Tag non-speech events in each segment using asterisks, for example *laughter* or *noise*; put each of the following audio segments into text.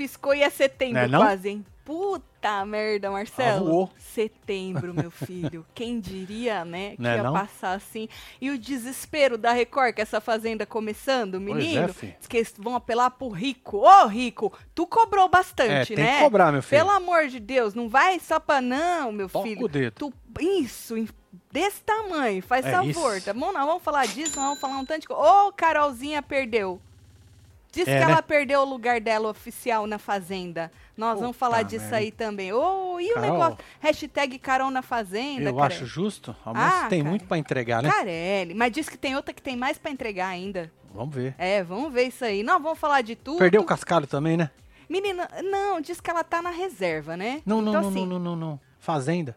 piscou e é setembro não? quase, hein? Puta merda, Marcelo. Voou. Setembro, meu filho. *laughs* Quem diria, né, que Né, ia não? passar assim. E o desespero da Record, essa fazenda começando, Pois menino. é, fi. diz que eles vão apelar pro rico. Ô, rico, tu cobrou É, bastante, tem né? que cobrar, meu filho. Pelo amor de Deus, não vai só pra não, meu Toca filho. o dedo. Tu, isso, desse tamanho, faz É favor, isso. tá bom? Nós vamos falar disso, nós vamos falar um tanto de coisa. Ô, Carolzinha perdeu. Diz É, que né? ela perdeu o lugar dela oficial na Fazenda. Nós vamos falar disso aí também. Ô, e o Carol. negócio? Hashtag Carol na Fazenda, Eu cara. acho justo. A moça Ah, tem cara. muito pra entregar, né? Carelli, mas diz que tem outra que tem mais pra entregar ainda. Vamos ver. É, vamos ver isso aí. Nós vamos falar de tudo. Perdeu o cascalho também, né? Menina, não, diz que ela tá na reserva, né? Não, não, então, não, assim, não, não, não, não. Fazenda.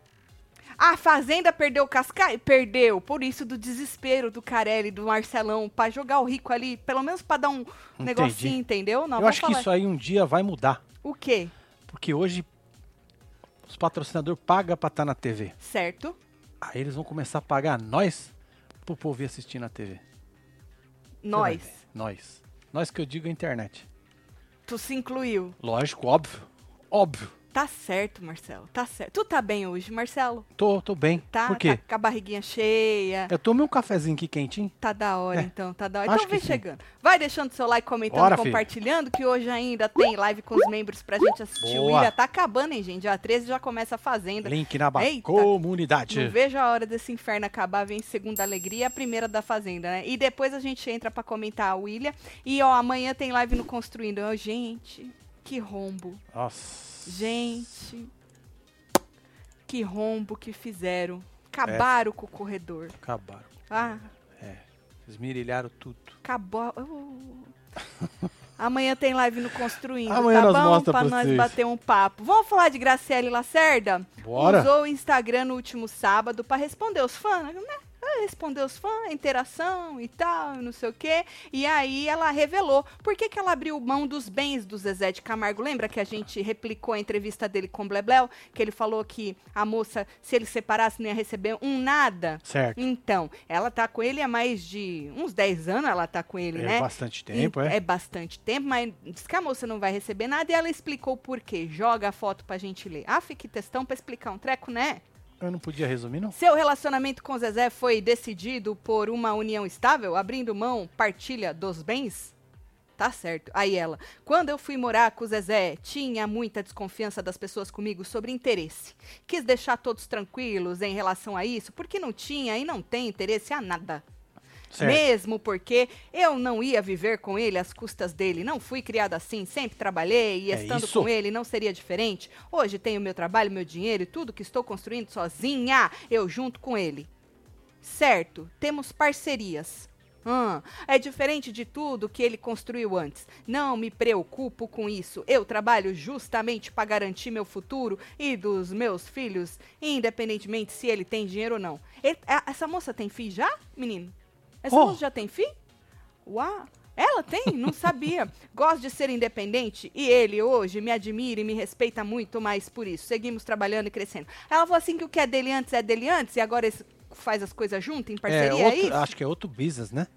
A Fazenda perdeu o Cascai? Perdeu. Por isso do desespero do Carelli, do Marcelão, pra jogar o rico ali, pelo menos pra dar um negocinho, entendeu? Nós Eu acho que falar- isso aí um dia vai mudar. O quê? Porque hoje os patrocinadores pagam pra estar na TV. Certo? Aí eles vão começar a pagar nós pro povo ir assistir na TV. Nós. Nós. Nós que eu digo a internet. Tu se incluiu. Lógico, óbvio. Óbvio. Tá certo, Marcelo. Tá certo. Tu tá bem hoje, Marcelo? Tô, tô bem. Tá? Por quê? Tá com a barriguinha cheia. Eu tomei um cafezinho aqui quentinho. Tá da hora, É. então, tá da hora. Acho Então vem que sim. chegando. Vai deixando seu like, comentando, Bora, filho. compartilhando, que hoje ainda tem live com os membros pra gente assistir. O Boa. Ilha tá acabando, hein, gente? Dia 13 já começa a Fazenda. Link na Eita. comunidade. Não vejo a hora desse inferno acabar, vem segunda alegria, a primeira da Fazenda, né? E depois a gente entra pra comentar a William. E, ó, amanhã tem live no Construindo. Ó, gente, que rombo. Nossa. Gente, que rombo que fizeram. Acabaram com o corredor. Acabaram. Ah, Esmirilharam tudo. acabou. Uh. Amanhã tem live no Construindo, Amanhã tá nós bom? Pra nós vocês. bater um papo. Vamos falar de Graciele Lacerda? Bora. Usou o Instagram no último sábado pra responder os fãs, né? Ah, Responder os fãs, interação e tal, não sei o quê. E aí ela revelou por que, que ela abriu mão dos bens do Zezé de Camargo. Lembra que a gente replicou a entrevista dele com o Blebleu? Que ele falou que a moça, se ele separasse, não ia receber um nada. Certo. Então, ela tá com ele há mais de uns 10 anos, ela tá com ele, É né? bastante tempo, é. É bastante tempo, mas diz que a moça não vai receber nada e ela explicou por quê. Joga a foto pra gente ler. Ah, fique textão pra explicar um treco, né? Eu não podia resumir, não? Seu relacionamento com Zezé foi decidido por uma união estável, abrindo mão, partilha dos bens? Tá certo. Aí ela, quando eu fui morar com o Zezé, tinha muita desconfiança das pessoas comigo sobre interesse. Quis deixar todos tranquilos em relação a isso, porque não tinha e não tem interesse a nada. Certo. Mesmo porque eu não ia viver com ele às custas dele. Não fui criada assim, sempre trabalhei e É estando isso. com ele não seria diferente. Hoje tenho meu trabalho, meu dinheiro e tudo que estou construindo sozinha, eu junto com ele. Certo, temos parcerias. Hum, é diferente de tudo que ele construiu antes. Não me preocupo com isso. Eu trabalho justamente para garantir meu futuro e dos meus filhos, independentemente se ele tem dinheiro ou não. Ele- a- essa moça tem filho já, menino? Essa Oh. moça já tem filho? Uau! Ela tem? Não sabia. *laughs* Gosto de ser independente e ele hoje me admira e me respeita muito mais por isso. Seguimos trabalhando e crescendo. Ela falou assim que o que é dele antes é dele antes e agora esse faz as coisas junto em É, parceria, é, outro- isso? acho que é outro business, né?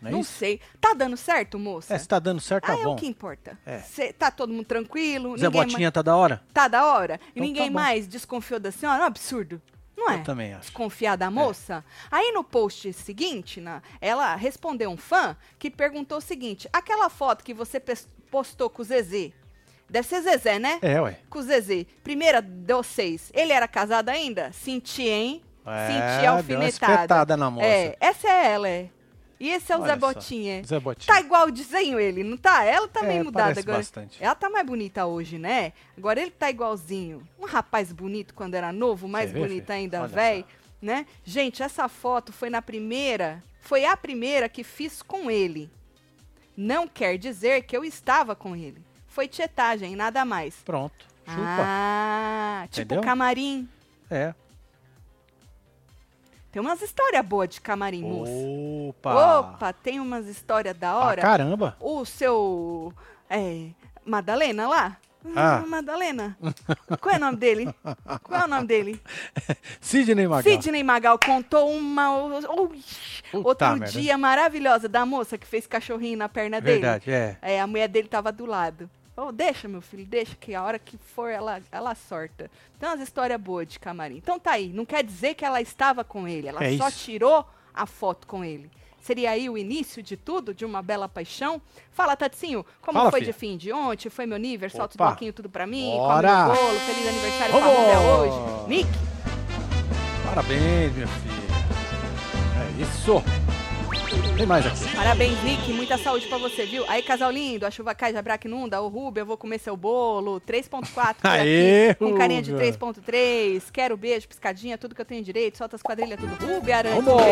Não é Não sei. Tá dando certo, moça? É, se tá dando certo, tá ah, é bom. o que importa. É. Cê- tá todo mundo tranquilo? Zé Botinha tá da hora? Tá da hora? E Então ninguém tá mais desconfiou da senhora? É um absurdo. Não é? Eu também acho. desconfiar da moça? Aí no post seguinte, na- ela respondeu um fã que perguntou o seguinte: aquela foto que você postou com o Zezé, deve ser Zezé, né? É, ué. Com o Zezé, primeira de vocês, ele era casado ainda? Senti, hein? É, Senti deu uma alfinetada. na moça. É, essa é ela, é. E esse é o Olha Zé só. Botinha. Zé Botinha. Tá igual o desenho ele, não tá? Ela tá É, meio mudada parece agora. bastante. Ela tá mais bonita hoje, né? Agora ele tá igualzinho. Um rapaz bonito quando era novo, mais Você vê, bonito filho? ainda, velho, né? Gente, essa foto foi na primeira, foi a primeira que fiz com ele. Não quer dizer que eu estava com ele. Foi tietagem, nada mais. Pronto. Chupa. Ah, tipo Entendeu? camarim. É. Tem umas histórias boas de camarim, moça. Opa. Opa, tem umas histórias da Ah, hora. caramba. o seu. É, Madalena lá? Ah. Madalena. Qual é o nome dele? Qual é o nome dele? *laughs* Sidney Magal. Sidney Magal contou uma. Puta outro merda. dia maravilhosa da moça que fez cachorrinho na perna dele. Verdade, é. É, a mulher dele tava do lado. Falou, deixa, meu filho, deixa, que a hora que for ela, ela sorta. Tem umas histórias boas de camarim. Então tá aí, não quer dizer que ela estava com ele, ela É só isso. tirou a foto com ele. Seria aí o início de tudo, de uma bela paixão? Fala, Tatinho, como Fala, foi filha. de fim de ontem? Foi meu nível? Solta os Opa. bloquinhos tudo pra mim? Bora. Come o bolo, feliz aniversário Vamos. pra Rubia hoje. Nick, Parabéns, minha filha. É isso. Tem mais aqui. Parabéns, Nick. Muita saúde pra você, viu? Aí, casal lindo, a chuva cai, Jabraque inunda. Ô, Rubia, eu vou comer seu bolo. 3.4 por Aê. Com carinha de Rubia. 3.3. Quero beijo, piscadinha, tudo que eu tenho direito. Solta as quadrilhas, tudo. Rubia, aranha. Vamos!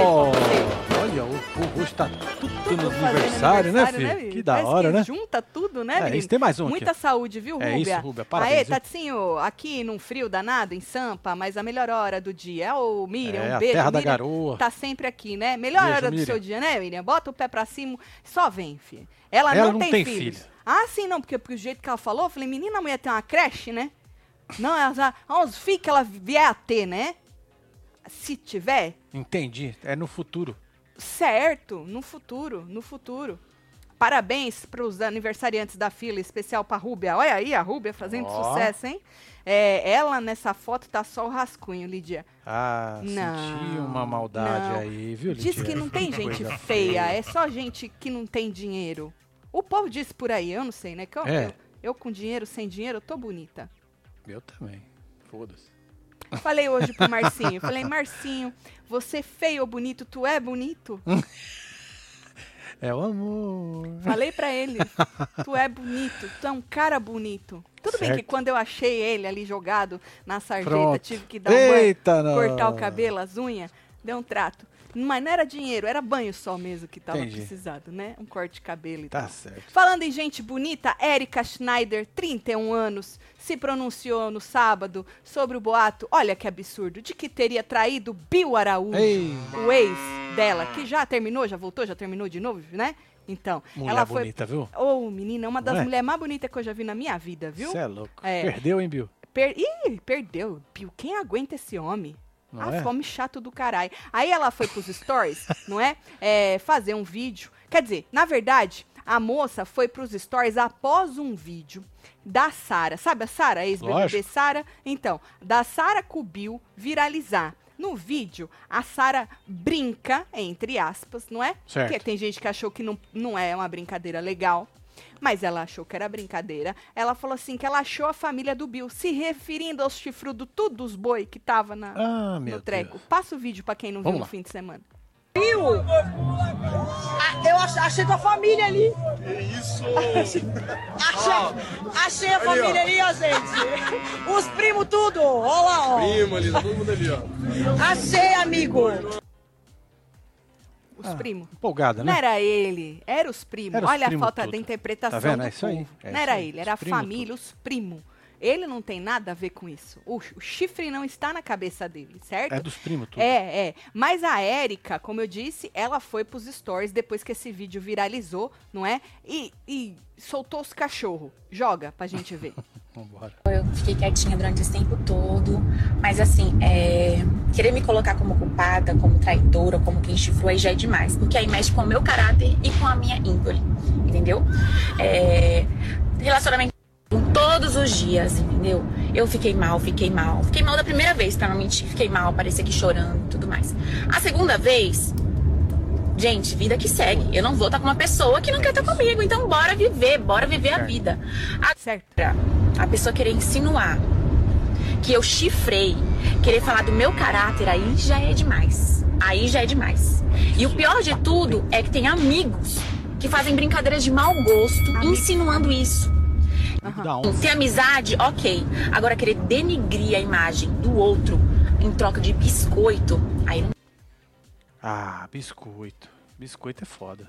Olha, o hoje tá tudo, Tudo no fazendo aniversário, né, filho? menino? que da Parece hora, que né? Junta tudo, né, É, menino? isso tem mais um Muita aqui. saúde, viu, É Rúbia? isso, Rúbia, parabéns, Aê? Tatinho, aqui num frio danado, em Sampa, mas a melhor hora do dia. Ô, Miriam, É, um a beijo. terra da Miriam garoa. Tá sempre aqui, né? Melhor Beijo, hora do Miriam. seu dia, né, Bota o pé pra cima, só vem, filha. Ela, Ela não, não tem, tem filhos. filho. Ah, sim, não, porque, porque o jeito que ela falou, eu falei, menina, a mulher tem uma creche, né? Não, ela já, uns filhos que ela vier a ter, né? Se tiver, Entendi. É no futuro. Certo, no futuro, no futuro. Parabéns para os aniversariantes da fila, especial para Rúbia. Olha aí a Rúbia fazendo Ó. sucesso, hein? É, ela nessa foto tá só o rascunho, Lídia. Ah, Não, senti uma maldade não. aí, viu, Diz Lidia? que não tem *laughs* gente feia, é só gente que não tem dinheiro. O povo diz por aí, eu não sei, né? Que eu, É. eu, eu com dinheiro, sem dinheiro, eu tô bonita. Eu também. Foda-se. Falei hoje pro *laughs* Marcinho, falei, Marcinho, você feio ou bonito, tu é bonito? *laughs* É o amor. Falei pra ele, *laughs* tu é bonito, tu é um cara bonito. Tudo bem que Certo. quando eu achei ele ali jogado na sarjeta, Pronto. tive que dar um Eita, não. cortar o cabelo, as unhas, deu um trato. Mas não era dinheiro, era banho só mesmo que tava Entendi. precisado, né? Um corte de cabelo e Tá tal. certo. Falando em gente bonita, Erika Schneider, 31 anos, se pronunciou no sábado sobre o boato, olha que absurdo, de que teria traído Bill Araújo Ei, o ex dela, que já terminou, já voltou, já terminou de novo, né? Então, mulher ela foi. bonita, viu? Ô, menina, uma das é? mulheres mais bonitas que eu já vi na minha vida, viu? Você é louco. É. Perdeu, hein, Bill? Per... Ih, perdeu. Bill, quem aguenta esse homem? Não ah, é? fome chato do caralho. Aí ela foi pros stories, *laughs* não é? É, Fazer um vídeo. Quer dizer, na verdade, a moça foi pros stories após um vídeo da Sara. Sabe a Sara, a ex-BBB. Sara? Então, da Sara Bill viralizar. No vídeo, a Sara brinca, entre aspas, não é? Certo. Porque tem gente que achou que não, não é uma brincadeira legal. Mas ela achou que era brincadeira. Ela falou assim que ela achou a família do Bill, se referindo aos chifrudos, tudo dos boi que tava na, Ah, no treco. Deus. Passa o vídeo pra quem não Vamos viu lá. no fim de semana. Ah, Eu ach- achei tua família ali. Isso! *laughs* Achei, achei a família ali, ó, gente. Os primos tudo. Olha lá, ó. Prima ali, tá todo mundo ali, ó. Achei, amigo. Os Ah, primos. Empolgada, Não né? era ele, era os primos. Era os Olha primos a falta tudo. da interpretação Tá vendo? do É isso aí, é não isso era aí, ele, era a família, tudo. os primos. Ele não tem nada a ver com isso. O, o chifre não está na cabeça dele, certo? É dos primos tudo. É, é. Mas a Érica, como eu disse, ela foi pros stories depois que esse vídeo viralizou, não é? E, e soltou os cachorros. Joga pra gente ver. *laughs* Vambora. Eu fiquei quietinha durante esse tempo todo. Mas assim, é, querer me colocar como culpada, como traidora, como quem chifrou aí já é demais. Porque aí mexe com o meu caráter e com a minha índole. Entendeu? É, relacionamento todos os dias, entendeu? Eu fiquei mal, fiquei mal. Fiquei mal da primeira vez, pra não mentir. Fiquei mal, parecia aqui chorando e tudo mais. A segunda vez, gente, vida que segue. Eu não vou estar com uma pessoa que não quer estar comigo. Então bora viver, bora viver a vida. Pra a pessoa querer insinuar que eu chifrei, querer falar do meu caráter, aí já é demais. Aí já é demais. E o pior de tudo é que tem amigos que fazem brincadeiras de mau gosto, insinuando isso. Onça. Ter amizade, ok. Agora querer denigrir a imagem do outro em troca de biscoito, aí não Ah, biscoito. Biscoito é foda.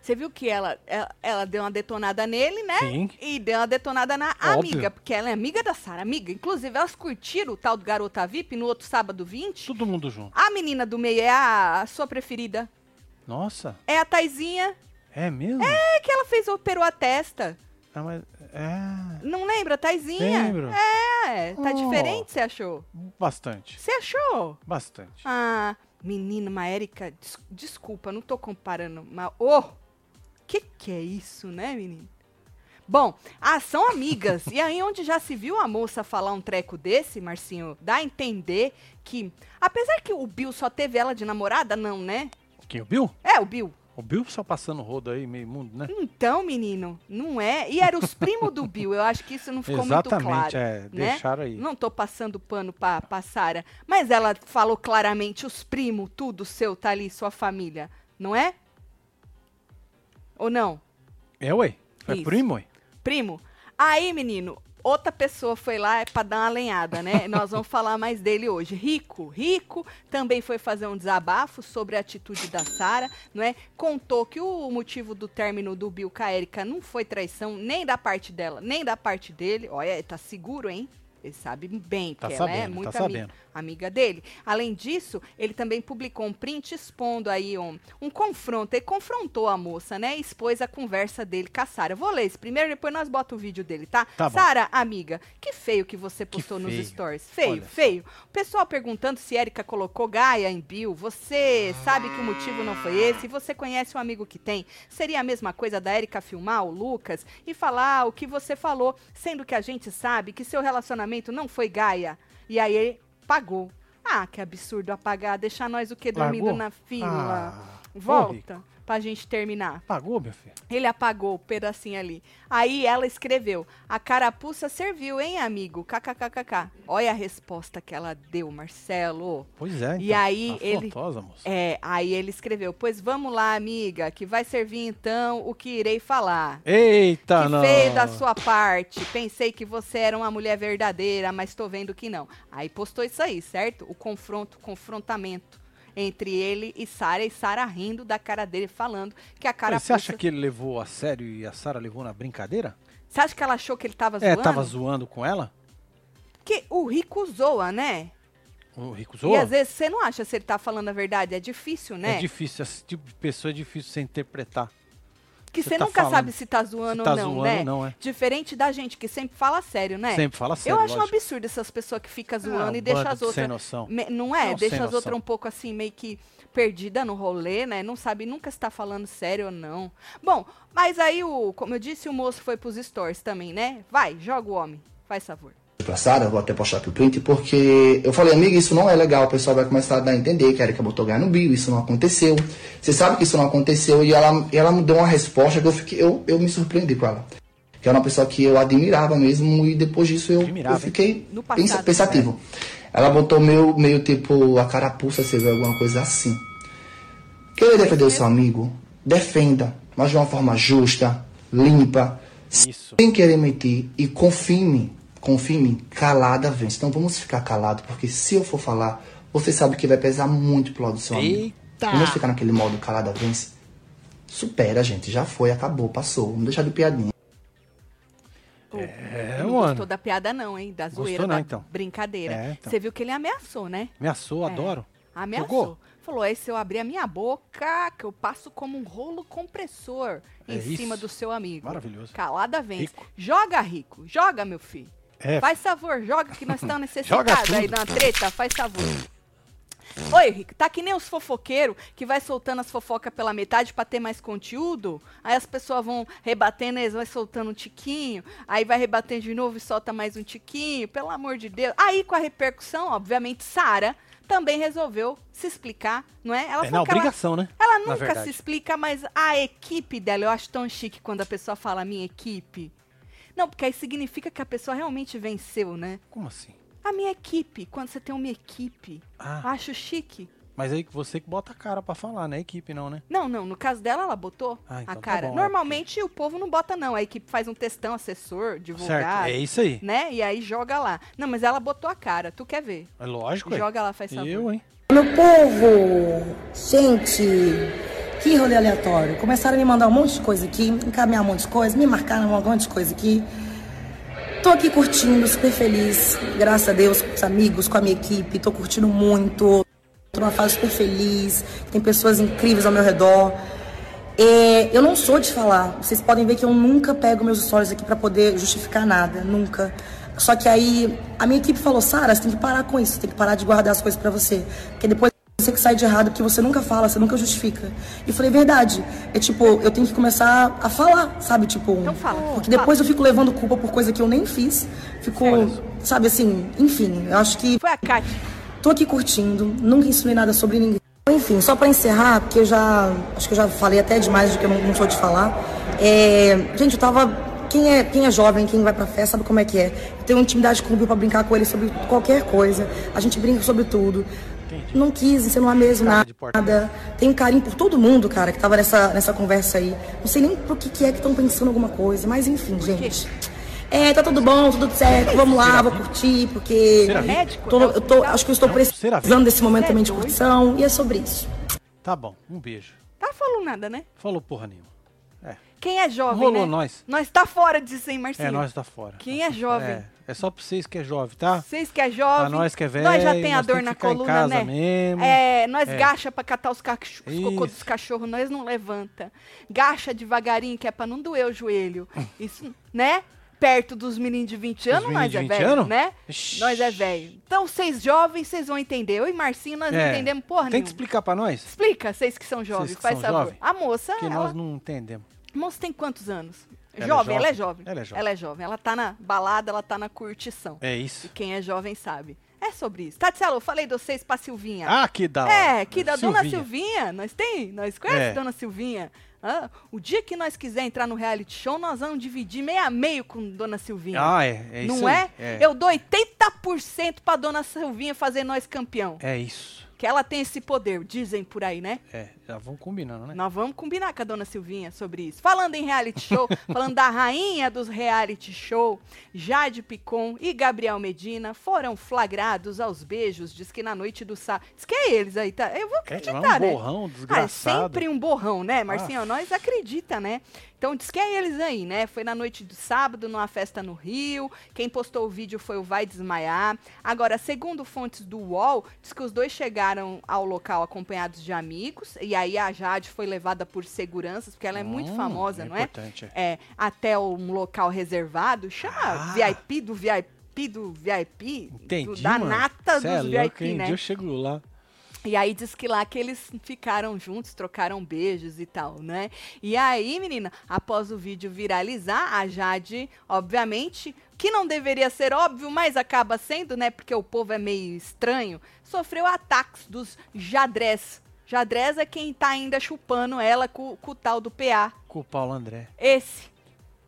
Você viu que ela, ela, ela deu uma detonada nele, né? Sim. E deu uma detonada na Óbvio. amiga, porque ela é amiga da Sara, amiga. Inclusive, elas curtiram o tal do Garota VIP no outro sábado 20. Todo mundo junto. A menina do meio é a, a sua preferida. Nossa, É a Taizinha. é mesmo? É que ela fez, operou a testa. Ah, mas é Não lembra, Taizinha? Lembro. É, tá Oh. diferente, você achou? bastante, Você achou? bastante. Ah, menina, uma Érica, des- desculpa, não tô comparando, mas... Ô, que que é isso, né, menino? Bom, ah, são amigas. E aí, onde já se viu a moça falar um treco desse, Marcinho, dá a entender que. Apesar que o Bill só teve ela de namorada, não, né? Quem, o Bill? É, o Bill. O Bill só passando rodo aí, meio mundo, né? Então, menino, não é. E eram os primos do Bill. Eu acho que isso não ficou Exatamente, muito claro. é, né? deixaram aí. Não tô passando pano pra, pra Sara. Mas ela falou claramente: os primos, tudo seu, tá ali, sua família. Não é? Ou não? É, ué. Foi Isso. primo, ué. Primo. Aí, menino, outra pessoa foi lá pra dar uma lenhada, né? *laughs* Nós vamos falar mais dele hoje. Rico, Rico também foi fazer um desabafo sobre a atitude da Sara, não é? Contou que o motivo do término do Bill com a Erika não foi traição nem da parte dela, nem da parte dele. Olha, tá seguro, hein? Ele sabe bem, Tá porque ela é sabendo, muito tá amiga, amiga dele. Além disso, ele também publicou um print expondo aí um, um confronto. Ele confrontou a moça, né? E expôs a conversa dele com a Sara. Eu Vou ler esse primeiro, depois nós bota o vídeo dele, tá? Tá. Sara, amiga, que feio que você Que postou nos feio. stories. Feio, Olha feio. O pessoal perguntando se Erika colocou Gaia em Bill. Você sabe que o motivo não foi esse? Você conhece um amigo que tem? Seria a mesma coisa da Erika filmar o Lucas e falar o que você falou, sendo que a gente sabe que seu relacionamento não foi Gaia. E aí ele pagou. Ah, que absurdo apagar, deixar nós o que dormindo Largou? na fila. Ah, Volta pra gente terminar. Pagou, meu filho? Ele apagou o pedacinho ali. Aí ela escreveu: A carapuça serviu, hein, amigo? KKKKK. Olha a resposta que ela deu, Marcelo. Pois é. E então. aí ele- Afrontosa, moça. É, aí ele escreveu: Pois vamos lá, amiga, que vai servir então o que irei falar. Eita, que não. feio da sua parte. Pensei que você era uma mulher verdadeira, mas tô vendo que não. Aí postou isso aí, certo? O confronto, confrontamento entre ele e Sara, e Sara rindo da cara dele, falando que a Mas carapuça... Você acha que ele levou a sério e a Sara levou na brincadeira? Você acha que ela achou que ele tava É, zoando? tava zoando com ela? Porque o rico zoa, né? O Rico E zoa? às vezes você não acha se ele tá falando a verdade. É difícil, né? É difícil, esse tipo de pessoa é difícil você interpretar. Que você tá nunca falando. sabe se tá zoando Se tá ou não, zoando né? não, é. Diferente da gente, que sempre fala sério, né? Sempre fala sério, Eu acho um lógico. absurdo essas pessoas que ficam zoando Ah, e deixam as outras. sem noção. Me- não é? Não, Deixa as outras um pouco assim, meio que perdida no rolê, né? Não sabe nunca se tá falando sério ou não. Bom, mas aí, o, como eu disse, o moço foi pros stories também, né? Vai, joga o homem. Faz favor. Pra Sara, vou até postar aqui o print, porque eu falei, amiga, isso não é legal, o pessoal vai começar a dar a entender que a Erika botou ganhar no Bill, isso não aconteceu. Você sabe que isso não aconteceu, e ela, e ela me deu uma resposta que eu, fiquei, eu, eu me surpreendi com ela. Que era uma pessoa que eu admirava mesmo, e depois disso eu, eu fiquei passado, pensa- pensativo. Ela botou meio, meio tipo a carapuça, você vê alguma coisa assim. Querer defender o seu amigo, defenda, mas de uma forma justa, limpa, Isso. sem querer mentir e confie em mim. Confie em mim, calada vence. Então vamos ficar calado, porque se eu for falar, você sabe que vai pesar muito pro lado do seu amigo. Eita! Vamos ficar naquele modo calada vence. Supera, gente. Já foi, acabou, passou. Vamos deixar de piadinha. É, não mano. gostou da piada, não, hein? Da Gostou zoeira, não, da então. brincadeira. É, então. Você viu que ele ameaçou, né? Ameaçou, adoro. Ameaçou. Jogou? Falou, aí se eu abrir a minha boca, que eu passo como um rolo compressor em É cima isso. do seu amigo. Maravilhoso. Calada vence. Rico. Joga, Rico. Joga, meu filho. É, Faz favor, joga que nós estamos *laughs* necessitados aí na treta, faz favor. Oi, Rico, tá que nem os fofoqueiros que vai soltando as fofocas pela metade pra ter mais conteúdo. Aí as pessoas vão rebatendo, eles vão soltando um tiquinho, aí vai rebatendo de novo e solta mais um tiquinho, pelo amor de Deus. Aí com a repercussão, obviamente, Sara também resolveu se explicar, não é? Ela é na que ela- obrigação, né? ela nunca se explica, mas a equipe dela, eu acho tão chique quando a pessoa fala minha equipe. Não, porque aí significa que a pessoa realmente venceu, né? Como assim? A minha equipe, quando você tem uma equipe. Ah, Acho chique. mas aí você que bota a cara pra falar, né? A equipe não, né? Não, não, no caso dela, ela botou Ah, então a tá cara. bom, é Normalmente o povo não bota, não. A equipe faz um textão, assessor, Certo, divulgado, é isso aí. né? E aí joga lá. Não, mas ela botou a cara. Tu quer ver? É lógico, é. Joga lá, faz favor. Eu, hein? Meu povo, gente, que rolê aleatório. Começaram a me mandar um monte de coisa aqui, encaminhar um monte de coisa, me marcaram um monte de coisa aqui. Tô aqui curtindo, super feliz, graças a Deus, com os amigos, com a minha equipe, tô curtindo muito. Tô numa fase super feliz, tem pessoas incríveis ao meu redor. É, eu não sou de falar, vocês podem ver que eu nunca pego meus stories aqui pra poder justificar nada, nunca. Só que aí a minha equipe falou, Sara, você tem que parar com isso, tem que parar de guardar as coisas pra você. Porque depois Você que sai de errado porque você nunca fala, você nunca justifica. E eu falei, verdade. É tipo, eu tenho que começar a falar, sabe? Tipo. Então fala. Porque depois eu fico levando culpa por coisa que eu nem fiz. Fico, sabe assim, enfim, eu acho que Foi a Kátia. tô aqui curtindo, nunca ensinei nada sobre ninguém. Enfim, só pra encerrar, porque eu já. Acho que eu já falei até demais do que eu não, não sou de falar. É, gente, eu tava. Quem é, quem é jovem, quem vai pra festa, sabe como é que é. Eu tenho intimidade com o Bill pra brincar com ele sobre qualquer coisa. A gente brinca sobre tudo. Não quis, você não é mesmo nada. Tenho carinho por todo mundo, cara, que tava nessa, nessa conversa aí. Não sei nem por que, que é que estão pensando alguma coisa, mas enfim, gente. É, tá tudo bom, tudo certo, vamos lá, vou curtir, porque. Médico? tô- é eu tô, acho que eu estou será? precisando desse momento é também de curtição, e é sobre isso. Tá bom, um beijo. Tá falando nada, né? Falou porra nenhuma. É, Quem é jovem, Rolou né? nós. Nós tá fora disso, hein, Marcinho? é nós tá fora. Quem é jovem? É, é só pra vocês que é jovem, tá? Vocês que é jovem. Pra nós que é velho, Nós já tem a nós dor tem na coluna, casa né? mesmo. É, nós É. gacha pra catar os, cach... os cocô dos cachorros, nós não levanta. Gacha devagarinho, que é pra não doer o joelho. Isso, *laughs* né? Perto dos meninos de 20 anos, nós de é 20 velho, anos? né? Ixi. Nós é velho. Então, vocês jovens, vocês vão entender. Eu e Marcinho, nós não É, entendemos porra Tem nenhuma. que explicar pra nós? Explica, vocês que são jovens, que faz são jovens? A moça, Que ela... nós não entendemos. A moça tem quantos anos? Ela é jovem, ela é jovem. jovem. Ela é jovem. Ela é jovem. Ela tá na balada, ela tá na curtição. É E isso. quem é jovem sabe. É sobre isso. Tatielo, eu falei de vocês pra Silvinha. Ah, que da é, que da dona Silvinha. Silvinha. Nós tem, nós conhecemos É. dona Silvinha. Hã? o dia que nós quiser entrar no reality show, nós vamos dividir meio a meio com dona Silvinha. Ah, é, é isso Não aí. é? Eu dou 80% pra dona Silvinha fazer nós campeão. É isso. Que ela tem esse poder, dizem por aí, né? É, já vão combinando, né? Nós vamos combinar com a dona Silvinha sobre isso. Falando em reality show, *laughs* falando da rainha dos reality show, Jade Picon e Gabriel Medina foram flagrados aos beijos, diz que na noite do sábado. Diz que é eles aí, tá? Eu vou É, acreditar, é um né? borrão Ah, é desgraçado. sempre um borrão, né, Marcinho? Ah. Nós acredita, né? Então diz que é eles aí, né? Foi na noite do sábado, numa festa no Rio. Quem postou o vídeo foi o Vai Desmaiar. Agora, segundo fontes do UOL, diz que os dois chegaram ao local acompanhados de amigos. E aí a Jade foi levada por seguranças, porque ela é muito Hum, famosa, é não é? importante, é. É, até um local reservado. Chama Ah. VIP do VIP do VIP. do- Entendi, da mano. nata Cê dos é VIP, louco, né? Um dia eu chego lá. E aí diz que lá que eles ficaram juntos, trocaram beijos e tal, né? E aí, menina, após o vídeo viralizar, a Jade, obviamente, que não deveria ser óbvio, mas acaba sendo, né? Porque o povo é meio estranho, sofreu ataques dos Jadrés. Jadrés é quem tá ainda chupando ela com, com o tal do PA. Com o Paulo André. Esse.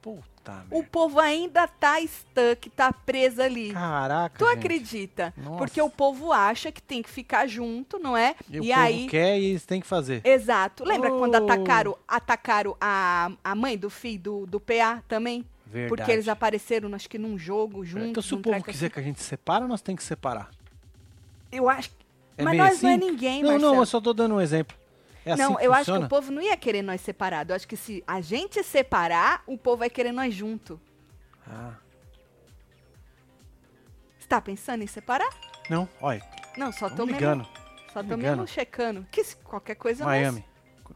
Puta O merda. povo ainda tá stuck, tá preso ali. Caraca, Tu gente. acredita? Nossa. Porque o povo acha que tem que ficar junto, não é? E, o povo quer e eles têm que fazer. Exato. Lembra quando Oh. atacaram, atacaram a, a mãe do filho do, do PA também? Verdade. Porque eles apareceram, acho que num jogo juntos. Então, se o povo treco quiser que a gente separa, nós temos que separar. assim. Eu acho que... É Mas nós não é assim? ninguém, Não, Marcelo. não, eu só tô dando um exemplo. É assim não, eu acho que funciona? o povo não ia querer nós separado. Eu acho que se a gente separar, o povo vai querer nós junto. Ah, Você tá pensando em separar? não, olha, Não, só tô Tamo mesmo, ligando. só tô ligando. mesmo checando. Que se qualquer coisa nós- Miami.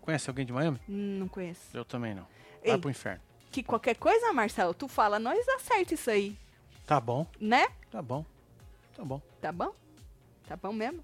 Conhece alguém de Miami? Não conheço. Eu também não. Vai Ei. pro inferno. Que qualquer coisa, Marcelo, tu fala, nós acerta isso aí, Tá bom, né? tá bom, tá bom. Tá bom? Tá bom mesmo?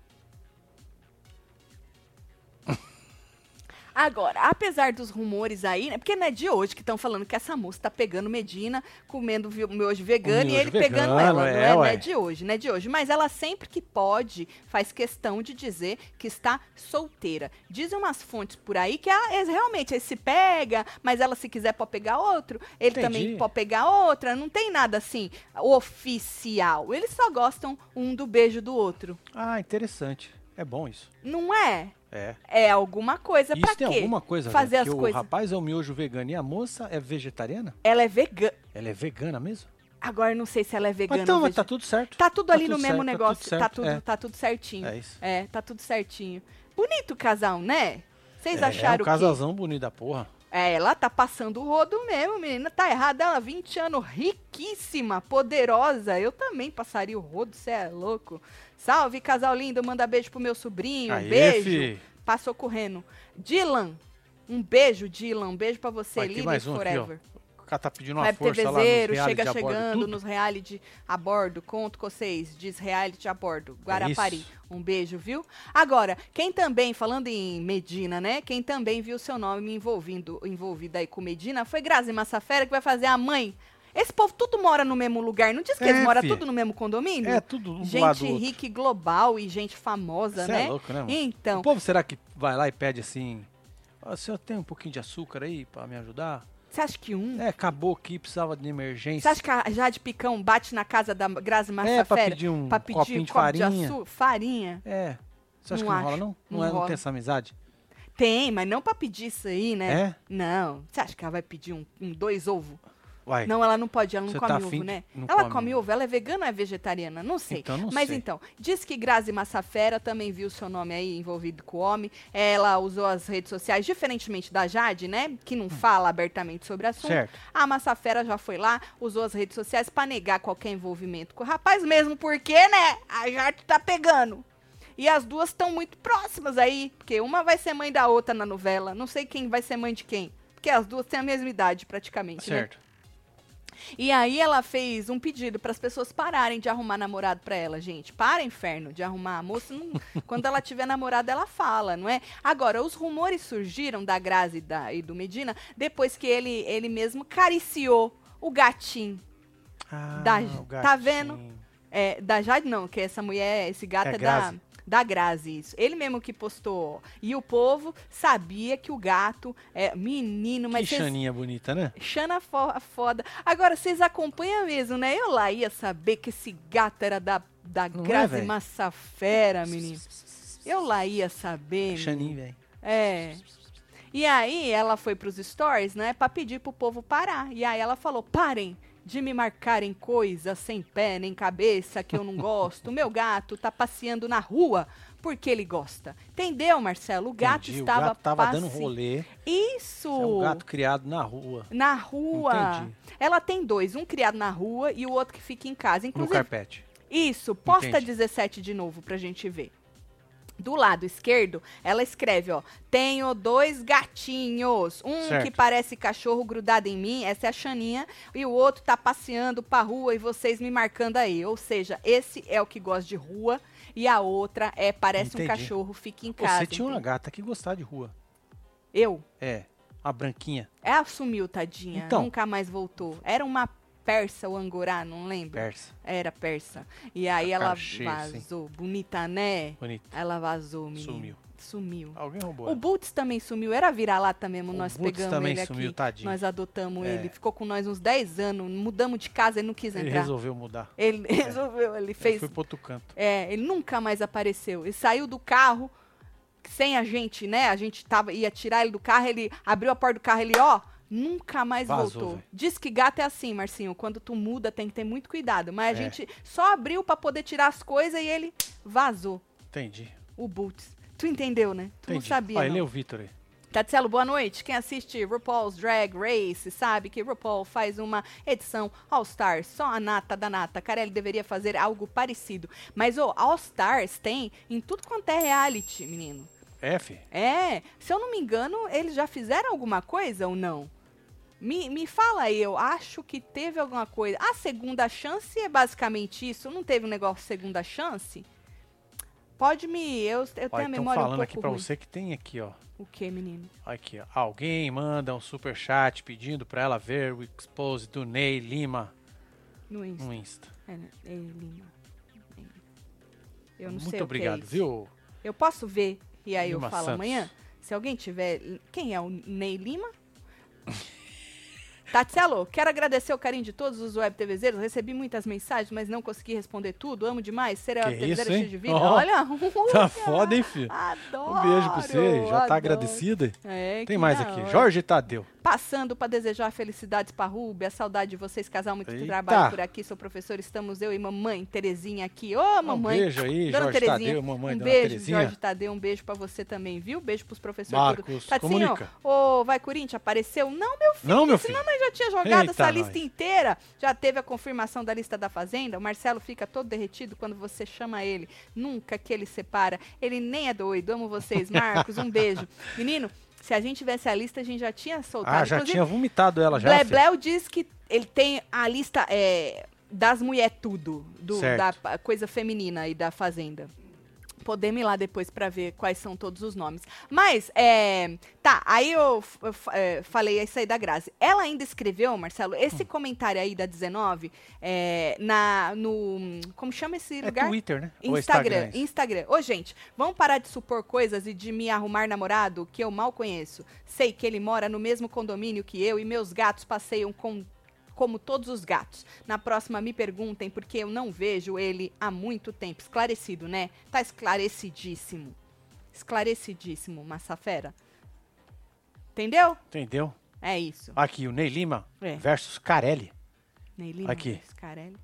Agora, apesar dos rumores aí, né? Porque não é de hoje que estão falando que essa moça tá pegando Medina, comendo miojo vegano O e ele miojo pegando vegano, ela. Não é, é, não é de hoje, não é de hoje. Mas ela sempre que pode faz questão de dizer que está solteira. Dizem umas fontes por aí que ela, realmente se pega, mas ela se quiser pode pegar outro, ele também Entendi. pode pegar outra. Não tem nada assim oficial. Eles só gostam um do beijo do outro. Ah, interessante. É bom isso. Não é? É. É alguma coisa pra Isso tem quê? alguma coisa Fazer as que o coisas. rapaz é o miojo vegano e a moça é vegetariana? Ela é vegana. Ela é vegana mesmo? Agora eu não sei se ela é vegana. Mas então, mas tá tudo certo. Tá tudo Tá ali tudo no mesmo certo, tá negócio. tudo certo, Tá tudo, é. tá tudo certinho. É isso. É, tá tudo certinho. Bonito o casal, né? Vocês É, acharam é um que... casalzão bonito da porra. É, ela tá passando o rodo mesmo, menina. Tá errada. Ela, 20 anos, riquíssima, poderosa. Eu também passaria o rodo, cê é louco. Salve, casal lindo. Manda beijo pro meu sobrinho. Um Aê, beijo. fi. Passou correndo. Dylan. Um beijo, Dylan. Um beijo pra você. Vai, aqui um aqui, forever. O cara tá pedindo uma Web força lá nos chega a bordo, chegando tudo. nos reality a bordo. Conto com vocês, diz reality a bordo. Guarapari. isso. um beijo, viu? Agora, quem também, falando em Medina, né? Quem também viu seu nome me envolvindo, envolvida aí com Medina foi Grazi Massafera, que vai fazer a mãe. Esse povo tudo mora no mesmo lugar. Não diz que É, eles moram tudo no mesmo condomínio? É, tudo um Gente rica e global e gente famosa, Cê né? é louco, né, mano? Então, O povo será que vai lá e pede assim, "Ó, senhor tem um pouquinho de açúcar aí pra me ajudar? você acha que um? É, acabou aqui, precisava de Você emergência. acha que a Jade Picão bate na casa da Grazi É, Massafera? pra pedir um pra pedir copinho de copo farinha. açúcar? Farinha? É. Você acha Não que não rola, acho. não? Não, Não é, não rola. tem essa amizade? Tem, mas não pra pedir isso aí, né? É? Não. Você acha que ela vai pedir um, um dois ovos? Vai. Não, ela não pode, ela não come tá ovo, de- né? não ela come come ovo. ela é vegana ou é vegetariana? Não sei. Então, não Mas sei. então, diz que Grazi Massafera também viu seu nome aí envolvido com o homem. Ela usou as redes sociais, diferentemente da Jade, né? Que não fala abertamente sobre o assunto. Certo. A Massafera já foi lá, usou as redes sociais pra negar qualquer envolvimento com o rapaz, mesmo porque, né? A Jade tá pegando. E as duas estão muito próximas aí, porque uma vai ser mãe da outra na novela. Não sei quem vai ser mãe de quem. Porque as duas têm a mesma idade, praticamente, né? E aí ela fez um pedido para as pessoas pararem de arrumar namorado para ela, gente. Para, inferno, de arrumar. A moça, não- *laughs* quando ela tiver namorado, ela fala, não é? Agora, os rumores surgiram da Grazi e, da, e do Medina depois que ele, ele mesmo cariciou o gatinho. Ah, Da- o tá vendo? gatinho. É, da Jade, não, que essa mulher, esse gato É é, da. Da Grazi, isso. Ele mesmo que postou. E o povo sabia que o gato é menino, mas que vocês- chaninha bonita, né? Xana fo- foda. Agora, vocês acompanham mesmo, né? Eu lá ia saber que esse gato era da, da Não é, Grazi véi? Massafera, menino. Eu lá ia saber. menino. Chaninho, velho. É. E aí ela foi pros stories, né, pra pedir pro povo parar. E aí ela falou: parem de me marcarem coisas sem pé nem cabeça que eu não gosto. Meu gato tá passeando na rua porque ele gosta. Entendeu, Marcelo? O gato Entendi, estava o gato tava dando passe- rolê. Isso! É um gato criado na rua, Na rua. Entendi. Ela tem dois, um criado na rua e o outro que fica em casa. no Inclusive, carpete. isso, posta Entendi. 17 de novo pra gente ver. Do lado esquerdo, ela escreve, ó, tenho dois gatinhos, um Certo. que parece cachorro grudado em mim, essa é a Xaninha, e o outro tá passeando pra rua e vocês me marcando aí. Ou seja, esse é o que gosta de rua e a outra é parece um Entendi. cachorro, fica em casa. Você tinha uma gata que gostava de rua. Eu? É, a branquinha, Ela sumiu, tadinha. Então. Nunca mais voltou. Era uma persa ou angorá, não lembro. persa. Era persa. E aí A ela vazou. Bonita, né? Bonita. Ela vazou, menino. Sumiu. Sumiu. Alguém roubou. O. Boots também sumiu. Era vira-lata mesmo. O nós Boots pegamos também ele sumiu, aqui. tadinho. Nós adotamos É. ele. Ficou com nós uns 10 anos. Mudamos de casa, ele não quis Ele entrar. resolveu mudar. Ele resolveu, ele Ele fez. foi pro outro canto. É, ele nunca mais apareceu. Ele saiu do carro sem a gente, né? A gente tava, ia tirar ele do carro, ele abriu a porta do carro, ele, ó, nunca mais Vazou, voltou. velho. Diz que gato é assim, Marcinho. Quando tu muda, tem que ter muito cuidado. Mas a É. gente só abriu pra poder tirar as coisas e ele vazou. Entendi. O Boots. Tu entendeu, né? Tu não Entendi. sabia. Ó, não. ele é o Vitor aí. Tatielo, boa noite. Quem assiste RuPaul's Drag Race sabe que RuPaul faz uma edição All Stars, só a nata da nata. Carelli deveria fazer algo parecido. Mas o All Stars tem em tudo quanto é reality, menino. F. É, se eu não me engano, eles já fizeram alguma coisa ou não? Me, me fala aí, eu acho que teve alguma coisa. A segunda chance é basicamente isso? Não teve um negócio segunda chance? Pode me. Eu, eu Ó, tenho a memória um falando pouco aqui pra ruim. você que tem aqui, ó. O que, menino? Aqui, ó. Alguém manda um super chat pedindo pra ela ver o expose do Ney Lima No Insta. no Insta. É? É, Lima. Eu não Muito sei obrigado, o que é viu? Eu posso ver e aí Lima eu falo Santos. amanhã? Se alguém tiver. Quem é o Ney Lima? *laughs* Tatielo, quero agradecer o carinho de todos os web TVzeiros. Recebi muitas mensagens, mas não consegui responder tudo. Amo demais. Ser Que web isso, hein? cheio de vida. Ó, Olha, *laughs* Tá foda, hein, filho? *laughs* Adoro. Um beijo pra você. Já tá adoro. agradecida? É, Tem mais aqui. hora. Jorge Tadeu. Passando para desejar felicidades para Rubia, saudade de vocês, casal muito Eita. trabalho por aqui. Sou professor, estamos eu e mamãe Terezinha aqui. Ô, mamãe. Um beijo aí, Dona Jorge Terezinha, Tadeu, mamãe um Dona beijo, Terezinha. Jorge Tadeu, um beijo pra você também, viu? Beijo pros professores. Marcos, tudo. comunica. ô, vai Corinthians, apareceu? Não, meu filho, Não, meu filho. senão nós já tinha jogado Eita, essa lista nós. inteira. Já teve a confirmação da lista da Fazenda. O Marcelo fica todo derretido quando você chama ele. Nunca que ele separa. Ele nem é doido. Amo vocês, Marcos, um beijo. *laughs* Menino, Se a gente tivesse a lista, a gente já tinha soltado. Ah, já Inclusive, tinha vomitado ela já. Blé filho. Bleu diz que ele tem a lista é, das mulher tudo, do, da coisa feminina e da fazenda. Podemos ir lá depois pra ver quais são todos os nomes. Mas, é, tá, aí eu, eu é, falei isso aí da Grazi. Ela ainda escreveu, Marcelo, esse Hum. comentário aí da 19, é, na, no, como chama esse É lugar? Twitter, né? Ou Instagram, isso? Instagram. Ô, gente, vamos parar de supor coisas e de me arrumar namorado que eu mal conheço. Sei que ele mora no mesmo condomínio que eu e meus gatos passeiam com como todos os gatos. Na próxima me perguntem porque eu não vejo ele há muito tempo. Esclarecido, né? Tá esclarecidíssimo. Esclarecidíssimo, Massafera. Entendeu? Entendeu? É isso. Aqui, o Ney Lima É. versus Carelli. Ney Lima, Aqui. Scarelli.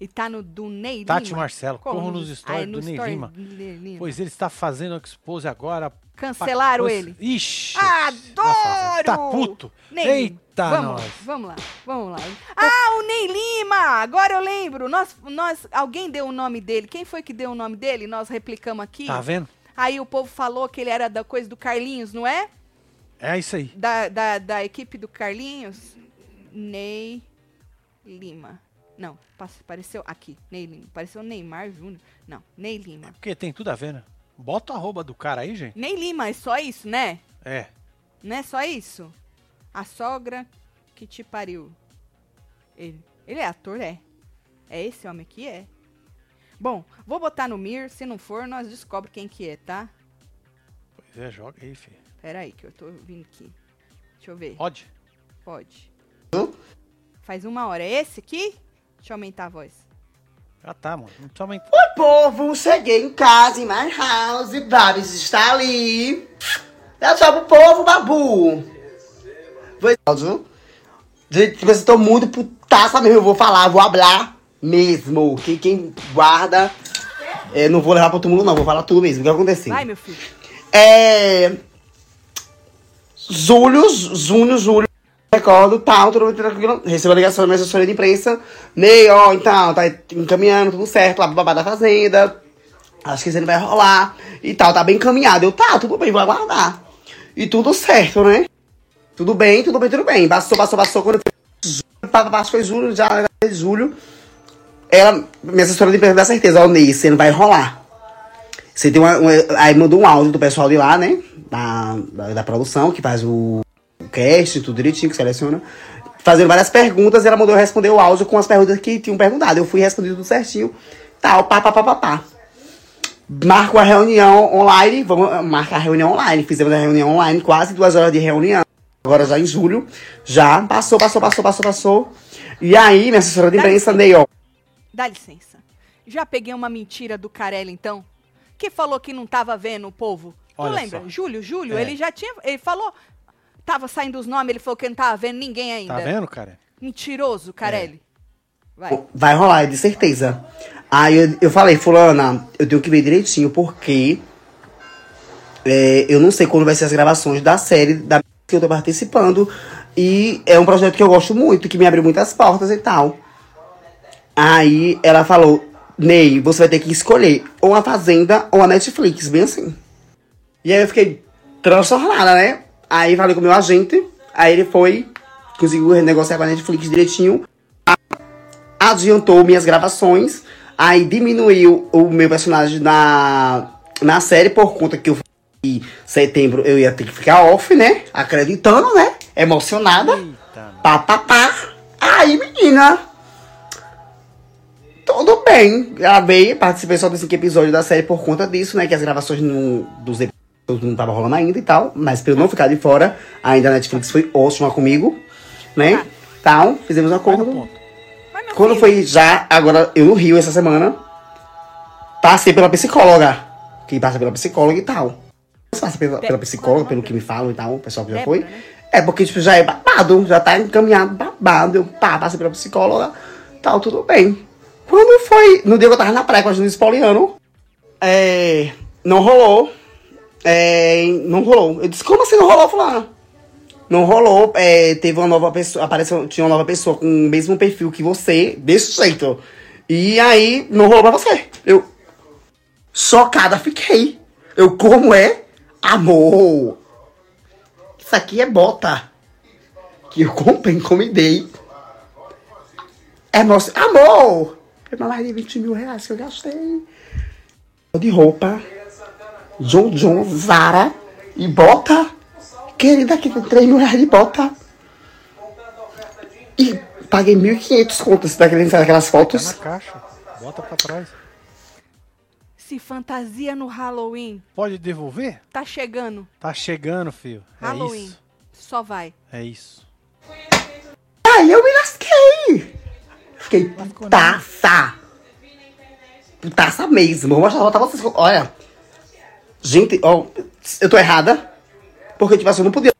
E tá no do Ney Tati Lima. Marcelo, Como corram nos- stories do Ney Lima. Lima. Pois ele está fazendo expose agora. Cancelaram pra- ele. Ixi! Adoro! Tá puto? Ney, Eita, vamos, nós! vamos lá, vamos lá. Ah, o Ney Lima! Agora eu lembro. Nós, nós, alguém deu o nome dele. Quem foi que deu o nome dele? Nós replicamos aqui. Tá vendo? Aí o povo falou que ele era da coisa do Carlinhos, não é? É isso aí. Da, da, da equipe do Carlinhos. Ney Lima. Não, apareceu aqui. Ney Lima. Apareceu Neymar Júnior. Não, Ney Lima. Porque tem tudo a ver, né? Bota o arroba do cara aí, gente. Ney Lima, é só isso, né? É. Não é só isso? A sogra que te pariu. Ele, ele é ator, é. É esse homem aqui, é. Bom, vou botar no Mir. Se não for, nós descobre quem que é, tá? Pois é, joga aí, filho. Pera aí, que eu tô vindo aqui. Deixa eu ver. Pode? Pode. Faz uma hora. É esse aqui? Deixa eu aumentar a voz. Já tá, mano. Não precisa aumentar. Oi, povo, cheguei em casa, em my house, Babs está ali. Dá tchau pro povo, babu. Foi áudio. Gente, tipo, eu tô muito putaça mesmo, eu vou falar, vou hablar mesmo. Que quem guarda, é, não vou levar pro túmulo não, vou falar tudo mesmo, o que aconteceu. Vai, meu filho. É. Júlio, Júnior, Júlio, recordo, tal, tudo tranquilo. Recebo a ligação da minha assessoria de imprensa. Ney, ó, então, tá encaminhando, tudo certo, lá babá da fazenda. Acho que isso não vai rolar e tal, tá bem encaminhado. Eu, tá, tudo bem, vou aguardar. E tudo certo, né? Tudo bem, tudo bem, tudo bem. Passou, passou, passou. Quando que foi julho, já já julho. Ela, minha assessora de imprensa dá certeza, ó, Ney, você não vai rolar. Você tem uma, uma- Aí mandou um áudio do pessoal de lá, né? Da, da, da produção, que faz o cast, tudo direitinho, que seleciona. Fazendo várias perguntas, e ela mandou eu responder o áudio com as perguntas que tinham perguntado. Eu fui respondendo tudo certinho. Tal, pá, pá, pá, pá, pá. Marco a reunião online, vamos ah, marcar a reunião online. Fizemos a reunião online, quase duas horas de reunião. Agora já em julho. Já passou, passou, passou, passou, passou. E aí, minha assessora de imprensa. Ney, ó. Dá licença. Já peguei uma mentira do Carelli, então? Que falou que não tava vendo o povo. Tu Olha lembra? só. Júlio, Júlio, É. ele já tinha. Ele falou. Tava saindo os nomes, ele falou que não tava vendo ninguém ainda. Tá vendo, cara? Mentiroso, Carelli. Vai. Vai rolar, é de certeza. Aí eu, eu falei, fulana, eu tenho que ver direitinho, porque é, eu não sei quando vai ser as gravações da série da que eu tô participando. E é um projeto que eu gosto muito, que me abre muitas portas e tal. Aí ela falou, Ney, você vai ter que escolher ou a Fazenda ou a Netflix, bem assim. E aí eu fiquei transtornada, né? Aí falei com o meu agente, aí ele foi, conseguiu renegociar com a Netflix direitinho adiantou minhas gravações, aí diminuiu o meu personagem na, na série por conta que eu em setembro eu ia ter que ficar off, né? Acreditando, né? Emocionada. Eita, Pá, pá, pá. Aí, menina. Tudo bem. Gravei, participei só desse cinco episódio da série por conta disso, né? Que as gravações não, dos episódios não estavam rolando ainda e tal. Mas pra eu não ficar de fora, ainda a Netflix foi ótima comigo, né? Tal, fizemos um acordo. Quando filho. foi já, agora eu no Rio essa semana, passei pela psicóloga. Que passa pela psicóloga e tal. Você passa pela, pela psicóloga, pelo que me falam e tal, o pessoal que já foi. né? É porque, tipo, já é babado, já tá encaminhado babado. Eu pá, passei pela psicóloga, tal, tudo bem. Quando foi, no dia que eu tava na praia com a Juliana Poliano, é, não rolou. É, não rolou. Eu disse, como assim não rolou, fulano? Não rolou, é, teve uma nova pessoa, apareceu, tinha uma nova pessoa com o mesmo perfil que você, desse jeito. E aí, não rolou pra você. Eu, chocada fiquei. Eu, como é? Amor. Isso aqui é bota. Que eu comprei, encomendei. É nosso. Amor! Foi mais de 20 mil reais que eu gastei. De roupa. John John, Zara e bota. Querida, aqui tem 3 mil reais de bota. E paguei 1.500 contas. Você tá querendo saber aquelas Tá fotos? na caixa. Bota pra trás. Se fantasia no Halloween. Pode devolver? Tá chegando. Tá chegando, filho. É Halloween. isso. Só vai. É isso. Aí eu me lasquei. Fiquei putaça. Putaça mesmo. Vou mostrar botar vocês. Olha. Gente, ó. Eu tô errada. Porque, tipo assim, eu não podia.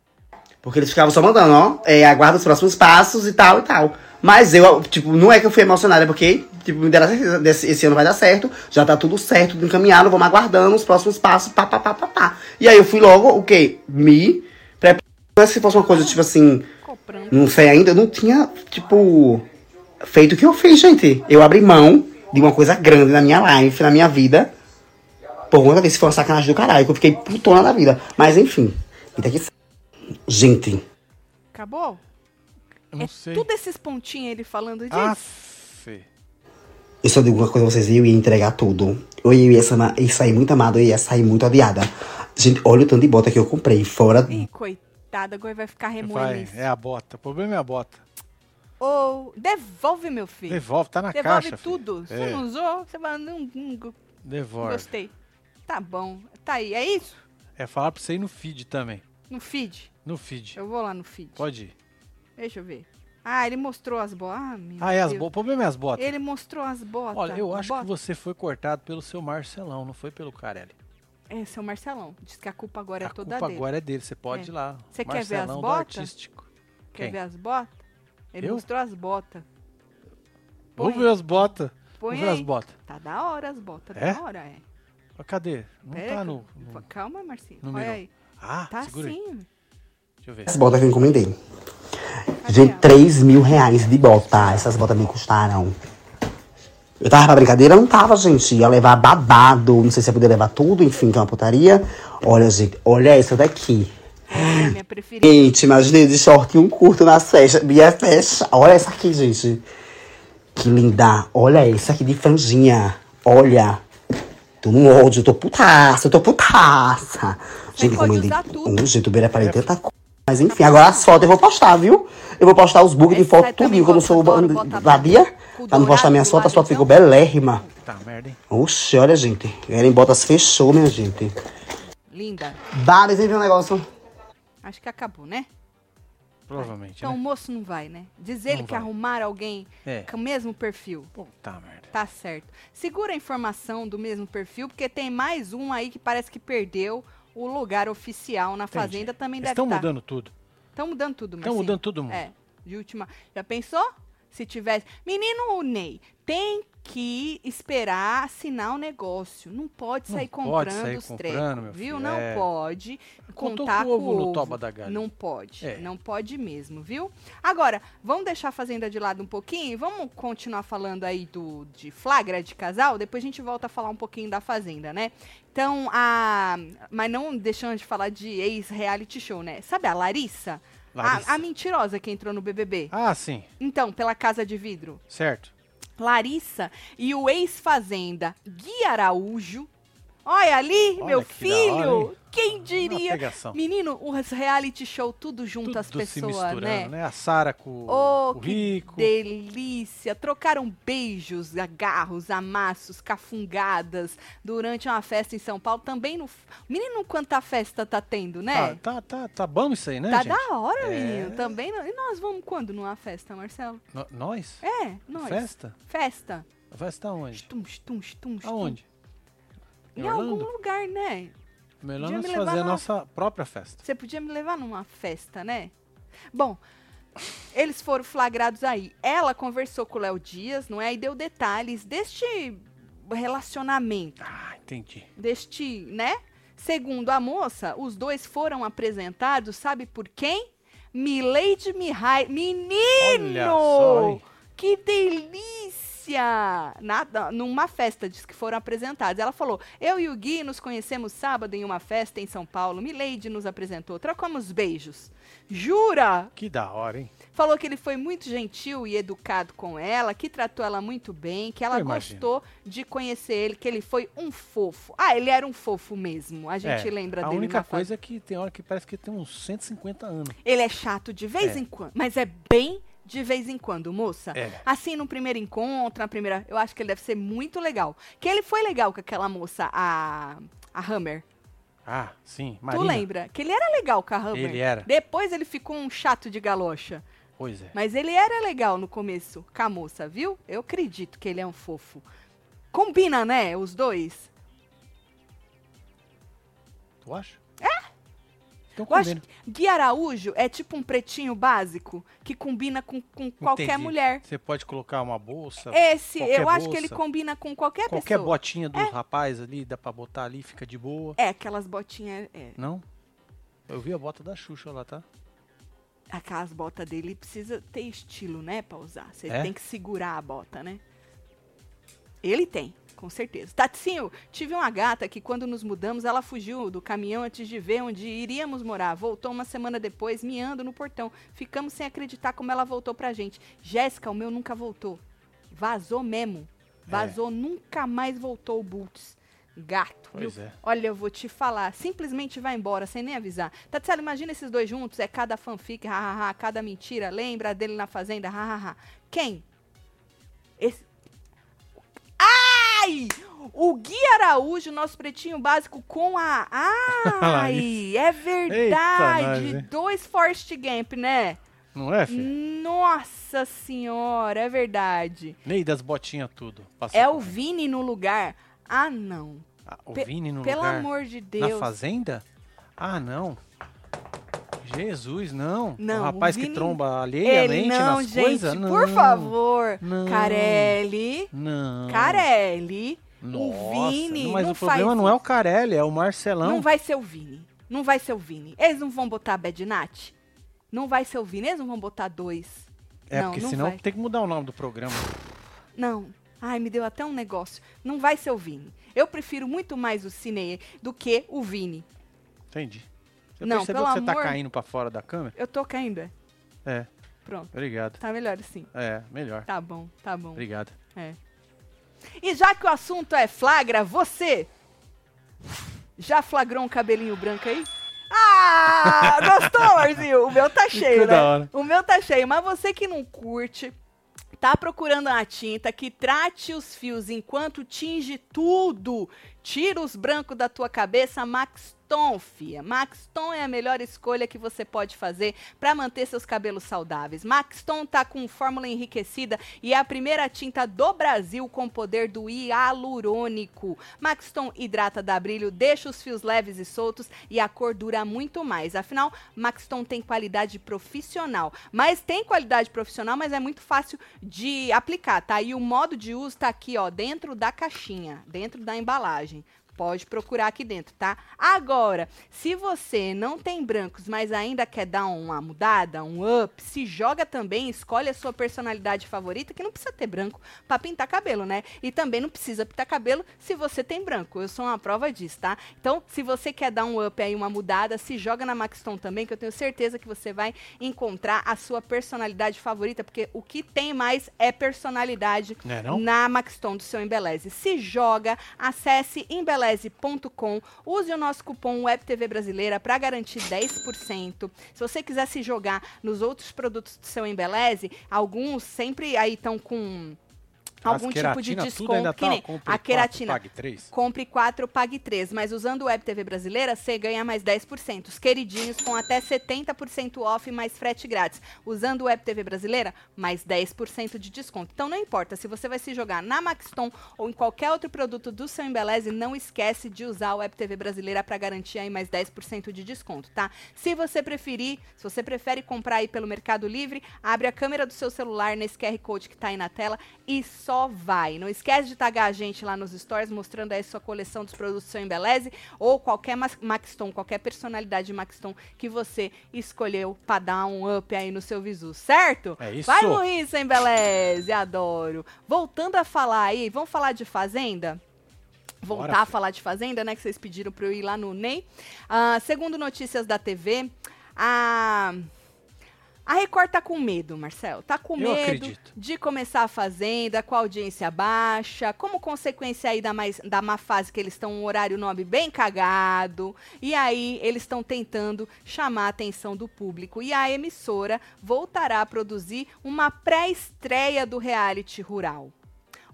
Porque eles ficavam só mandando, ó. É, aguarda os próximos passos e tal e tal. Mas eu, tipo, não é que eu fui emocionada, é porque, tipo, me deram certeza, desse- esse ano vai dar certo, já tá tudo certo, tudo encaminhado, vamos aguardando os próximos passos, pá, pá, pá, pá, pá. E aí eu fui logo, o quê? Me preparando. Se fosse uma coisa, tipo assim, não sei ainda, eu não tinha, tipo, feito o que eu fiz, gente. Eu abri mão de uma coisa grande na minha life, na minha vida. Por conta desse foi uma sacanagem do caralho, que eu fiquei putona da vida. Mas enfim, vida que Gente, Acabou? Eu não é sei. tudo esses pontinhos ele falando disso. Aff. eu só digo uma coisa pra vocês, eu ia entregar tudo. Eu ia, sa- ia sair muito amada, eu ia sair muito odiada. Gente, olha o tanto de bota que eu comprei, fora Ih, coitada, agora vai ficar remoendo Vai, isso. é a bota. O problema é a bota. Ou devolve, meu filho. Devolve, tá na Devolve caixa. filho. tudo. Você É. não usou, você vai. Não, não, não Devolve. gostei. Tá bom. Tá aí. É isso? É falar pra você ir no feed também. No feed. No feed. Eu vou lá no feed. Pode ir. Deixa eu ver. Ah, ele mostrou as botas. Ah, Ah, é as botas. O problema é as botas. Ele mostrou as botas. Olha, eu acho que você foi cortado pelo seu Marcelão, não foi pelo Carelli. É, seu Marcelão. Diz que a culpa agora a é toda culpa dele. agora é dele, você pode É. ir lá. Você quer ver as botas? artístico. Quer Quem? ver as botas? Ele Eu? mostrou as botas. Vamos ver as botas. Põe Vamos ver as aí. botas. Tá da hora as botas. É? Da hora, é. Cadê? Não Pera tá no, no- Calma, Marcinho. no Olha aí. Ah, Tá segura aí. sim. Deixa eu ver. as botas que eu encomendei. Cadê Gente, ela? 3 mil reais de bota. Essas botas me custaram. Eu tava pra brincadeira? Não tava, gente. Ia levar babado. Não sei se ia poder levar tudo, enfim, que é uma putaria. Olha, gente, olha essa daqui. É minha preferida. Gente, imaginei de short e um curto na festa. Minha festa. Olha essa aqui, gente. Que linda. Olha essa aqui de franjinha. Olha. Tô no ódio, eu tô putaça, eu tô putaça. Gente, usar tudo. Um jeito, beira para tanta coisa. Mas enfim, agora as fotos eu vou postar, viu? Eu vou postar os bugs de foto tudinho, que eu sou vadia. Pra não postar minhas fotos, as lado, fotos ficam então. belérrimas. Tá, merda, hein? Oxe, olha, gente. Eren Botas fechou, minha gente. Linda. Dá, desenho um negócio. Acho que acabou, né? Provavelmente, Então o né? moço não vai, né? Diz ele Não que vai. arrumaram alguém É. com o mesmo perfil. Puta merda. Tá certo. Segura a informação do mesmo perfil, porque tem mais um aí que parece que perdeu o lugar oficial na Entendi. fazenda. Também Eles deve estão estar. mudando tudo. Estão mudando tudo, Estão mudando todo mundo. É, de última. Já pensou? Se tivesse. Menino Ney, tem que esperar assinar o negócio. Não pode Não sair pode comprando sair os comprando, viu? filho, Não é. pode contar com com o ovo no toba da galinha. Não pode, É. não pode mesmo, viu? Agora, vamos deixar a fazenda de lado um pouquinho e vamos continuar falando aí do de flagra de casal, depois a gente volta a falar um pouquinho da fazenda, né? Então, a mas não deixando de falar de ex-reality show, né? Sabe a Larissa? Larissa. A, a mentirosa que entrou no BBB. Ah, sim. Então, pela Casa de Vidro. Certo. Larissa e o ex-fazenda Gui Araújo. Olha ali, Olha meu que hora, filho! Quem diria? Menino, os reality show tudo junto as Tudo se pessoas, né? né? A Sara com Oh, o Rico. delícia! Trocaram beijos, agarros, amassos, cafungadas durante uma festa em São Paulo. Também no. Menino, quanta festa tá tendo, né? Tá, tá, tá, tá bom isso aí, né, Tá gente? da hora, É. menino. Também. E nós vamos quando numa festa, Marcelo? No- nós? É, nós. Festa? Festa. Festa onde? Tum, tum, tum, tum. Aonde? Em Em algum lugar, né? Melhor Podia nós me fazer a nossa própria festa. Você podia me levar numa festa, né? Bom, eles foram flagrados aí. Ela conversou com o Léo Dias, não é? E deu detalhes deste relacionamento, Ah, entendi. deste, né? Segundo a moça, os dois foram apresentados, sabe por quem? Milady Mihai. Menino! Olha só, hein? Que delícia! Numa festa, diz que foram apresentados. Ela falou: Eu e o Gui nos conhecemos sábado em uma festa em São Paulo. Mileide nos apresentou. Trocamos beijos. Jura? Que da hora, hein? Falou que ele foi muito gentil e educado com ela, que tratou ela muito bem, que ela Eu imagino. gostou de conhecer ele, que ele foi um fofo. Ah, ele era um fofo mesmo. A gente É, lembra A dele única na fase. coisa é que tem hora que parece que tem uns 150 anos. Ele é chato de vez É. em quando, mas é bem de vez em quando, moça. É. Assim, no primeiro encontro, na primeira. Eu acho que ele deve ser muito legal. Que ele foi legal com aquela moça, a. A Hammer. Ah, sim. Tu Marina. lembra? Que ele era legal com a Hammer. Ele era. Depois ele ficou um chato de galocha. Pois é. Mas ele era legal no começo com a moça, viu? Eu acredito que ele é um fofo. Combina, né? Os dois. Tu acha? É. Então Eu acho que Gui Araújo é tipo um pretinho básico que combina com, com qualquer Entendi. mulher. Você pode colocar uma bolsa. Esse, qualquer eu acho que ele bolsa, combina com qualquer, Qualquer pessoa. botinha dos rapaz ali, dá pra botar ali, fica de boa. É, aquelas botinhas. É, Não? Eu vi a bota da Xuxa lá, tá? aquelas botas dele precisa ter estilo, né, pra usar. Você É? tem que segurar a bota, né? Ele tem, com certeza. Tatinho, tive uma gata que quando nos mudamos, ela fugiu do caminhão antes de ver onde iríamos morar. Voltou uma semana depois, miando no portão. Ficamos sem acreditar como ela voltou pra gente. Jéssica, o meu nunca voltou. Vazou mesmo. Vazou, nunca mais voltou o Boots. Gato. Pois viu? é. Olha, eu vou te falar. Simplesmente vai embora, sem nem avisar. Tatsela, imagina esses dois juntos. É cada fanfic, hahaha, cada mentira. Lembra dele na fazenda, hahaha. Quem? Esse. Ai! O Gui Araújo, nosso pretinho básico, com a. *laughs* Ai! é verdade! nós, hein? Dois Forest Gamp, né? Não é, filho? Nossa senhora, é verdade. Ney das botinhas tudo. É o. Vini no lugar. Ah, não. Ah, o Pe- Vini no Pelo lugar. amor de Na Deus. fazenda? Ah, não. Jesus, não. Não, o rapaz o Vini- que tromba alheiamente Ele não, nas gente, coisas? Não. por favor. Não. Carelli. Não. Carelli. Nossa, o Vini. Mas não o problema faz não é o. Carelli, é o Marcelão. Não vai ser o Vini. Não vai ser o Vini. Eles não vão botar a Bad Nat? Não vai ser o Vini. Eles não vão botar dois. é, não, porque não senão vai. tem que mudar o nome do programa. Não. Ai, me deu até um negócio. Não vai ser o Vini. Eu prefiro muito mais o Cine do que o Vini. Entendi. Você Não, percebeu pelo que você tá amor- caindo pra fora da câmera? Eu tô caindo, é? É, Pronto. obrigado. Tá melhor assim. É, melhor. Tá bom, tá bom. Obrigado. É. E já que o assunto é flagra, você já flagrou um cabelinho branco aí? Ah, *laughs* gostou, Marzinho? O meu tá cheio, né? O meu tá cheio, mas você que não curte, tá procurando uma tinta que trate os fios enquanto tinge tudo, tira os brancos da tua cabeça, Maxton, fia. Maxton é a melhor escolha que você pode fazer para manter seus cabelos saudáveis. Maxton tá com fórmula enriquecida e é a primeira tinta do Brasil com poder do hialurônico. Maxton hidrata, dá brilho, deixa os fios leves e soltos e a cor dura muito mais. Afinal, Maxton tem qualidade profissional. Mas tem qualidade profissional, mas é muito fácil de aplicar, tá? E o modo de uso tá aqui, ó, dentro da caixinha, dentro da embalagem. imagem Pode procurar aqui dentro, tá? Agora, se você não tem brancos, mas ainda quer dar uma mudada, um up, se joga também, escolhe a sua personalidade favorita, que não precisa ter branco pra pintar cabelo, né? E também não precisa pintar cabelo se você tem branco. Eu sou uma prova disso, tá? Então, se você quer dar um up aí, uma mudada, se joga na Maxton também, que eu tenho certeza que você vai encontrar a sua personalidade favorita, porque o que tem mais é personalidade Não é não? na Maxton do seu Embeleze. Se joga, acesse embeleze.com, use o nosso cupom WebTV Brasileira para garantir 10%. Se você quiser se jogar nos outros produtos do seu Embeleze, alguns sempre aí estão com algum tipo de desconto, tá, nem compre a quatro, queratina. pague três. Compre 4, pague 3. Mas usando o Web TV Brasileira, você ganha mais 10%. Os queridinhos com até 70% off mais frete grátis. Usando o Web TV Brasileira, mais 10% de desconto. Então não importa, se você vai se jogar na Maxton ou em qualquer outro produto do seu Embeleze, não esquece de usar o Web TV Brasileira para garantir aí mais 10% de desconto, tá? Se você preferir, se você prefere comprar aí pelo Mercado Livre, abre a câmera do seu celular nesse QR Code que tá aí na tela e só só vai. Não esquece de tagar a gente lá nos stories, mostrando aí sua coleção dos produtos Seu Embeleze ou qualquer Max- Maxton, qualquer personalidade de Maxton que você escolheu pra dar um up aí no seu visu, certo? É isso. Vai morrer, Sem Embeleze, adoro. Voltando a falar aí, vamos falar de Fazenda? Voltar Bora, a falar de Fazenda, né? Que vocês pediram pra eu ir lá no NEI. Ah, segundo notícias da TV, a. A Record tá com medo, Marcel. Tá com Eu medo acredito. de começar a Fazenda com a audiência baixa, como consequência aí da, mais, da má fase que eles estão um horário nobre bem cagado. E aí eles estão tentando chamar a atenção do público. E a emissora voltará a produzir uma pré-estreia do reality rural.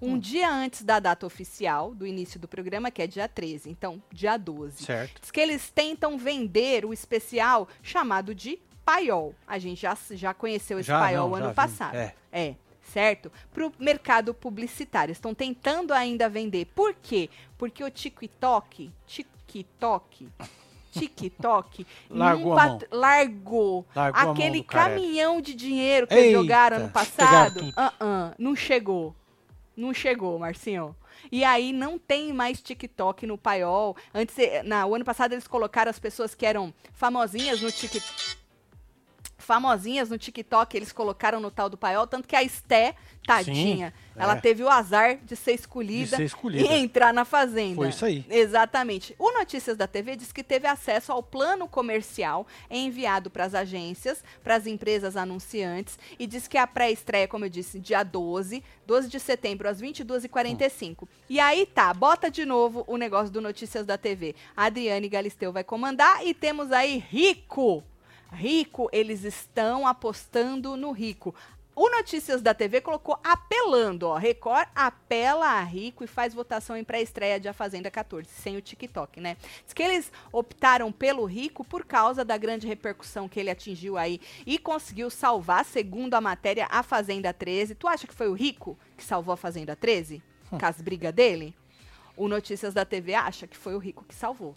Um dia antes da data oficial do início do programa, que é dia 13, então dia 12. Certo. Diz que eles tentam vender o especial chamado de paiol. A gente já, já conheceu esse Já paiol não, ano vi, passado. é. É, certo? Para o mercado publicitário. Estão tentando ainda vender. Por quê? Porque o TikTok, TikTok, TikTok *laughs* Largou pat- largou Largou aquele caminhão de dinheiro que eles jogaram ano passado. Ah, ah, não chegou. Não chegou, Marcinho. E aí não tem mais TikTok no paiol. Antes, eh, na, o ano passado eles colocaram as pessoas que eram famosinhas no TikTok. Famosinhas no TikTok, eles colocaram no tal do paiol, tanto que a Esté, tadinha, Sim, ela é. teve o azar de ser escolhida, De ser escolhida. e entrar na fazenda. Foi isso aí. Exatamente. O Notícias da TV diz que teve acesso ao plano comercial enviado para as agências, para as empresas anunciantes, e diz que a pré-estreia, como eu disse, dia 12, 12 de setembro, às 22h45. E aí tá, bota de novo o negócio do Notícias da TV. A Adriane Galisteu vai comandar e temos aí Rico. Rico, eles estão apostando no Rico. O Notícias da TV colocou apelando, ó. Record apela a Rico e faz votação em pré-estreia de A Fazenda 14, sem o TikTok, né? Diz que eles optaram pelo Rico por causa da grande repercussão que ele atingiu aí e conseguiu salvar, segundo a matéria, a Fazenda 13. Tu acha que foi o Rico que salvou a Fazenda 13? Com as brigas dele? O Notícias da TV acha que foi o Rico que salvou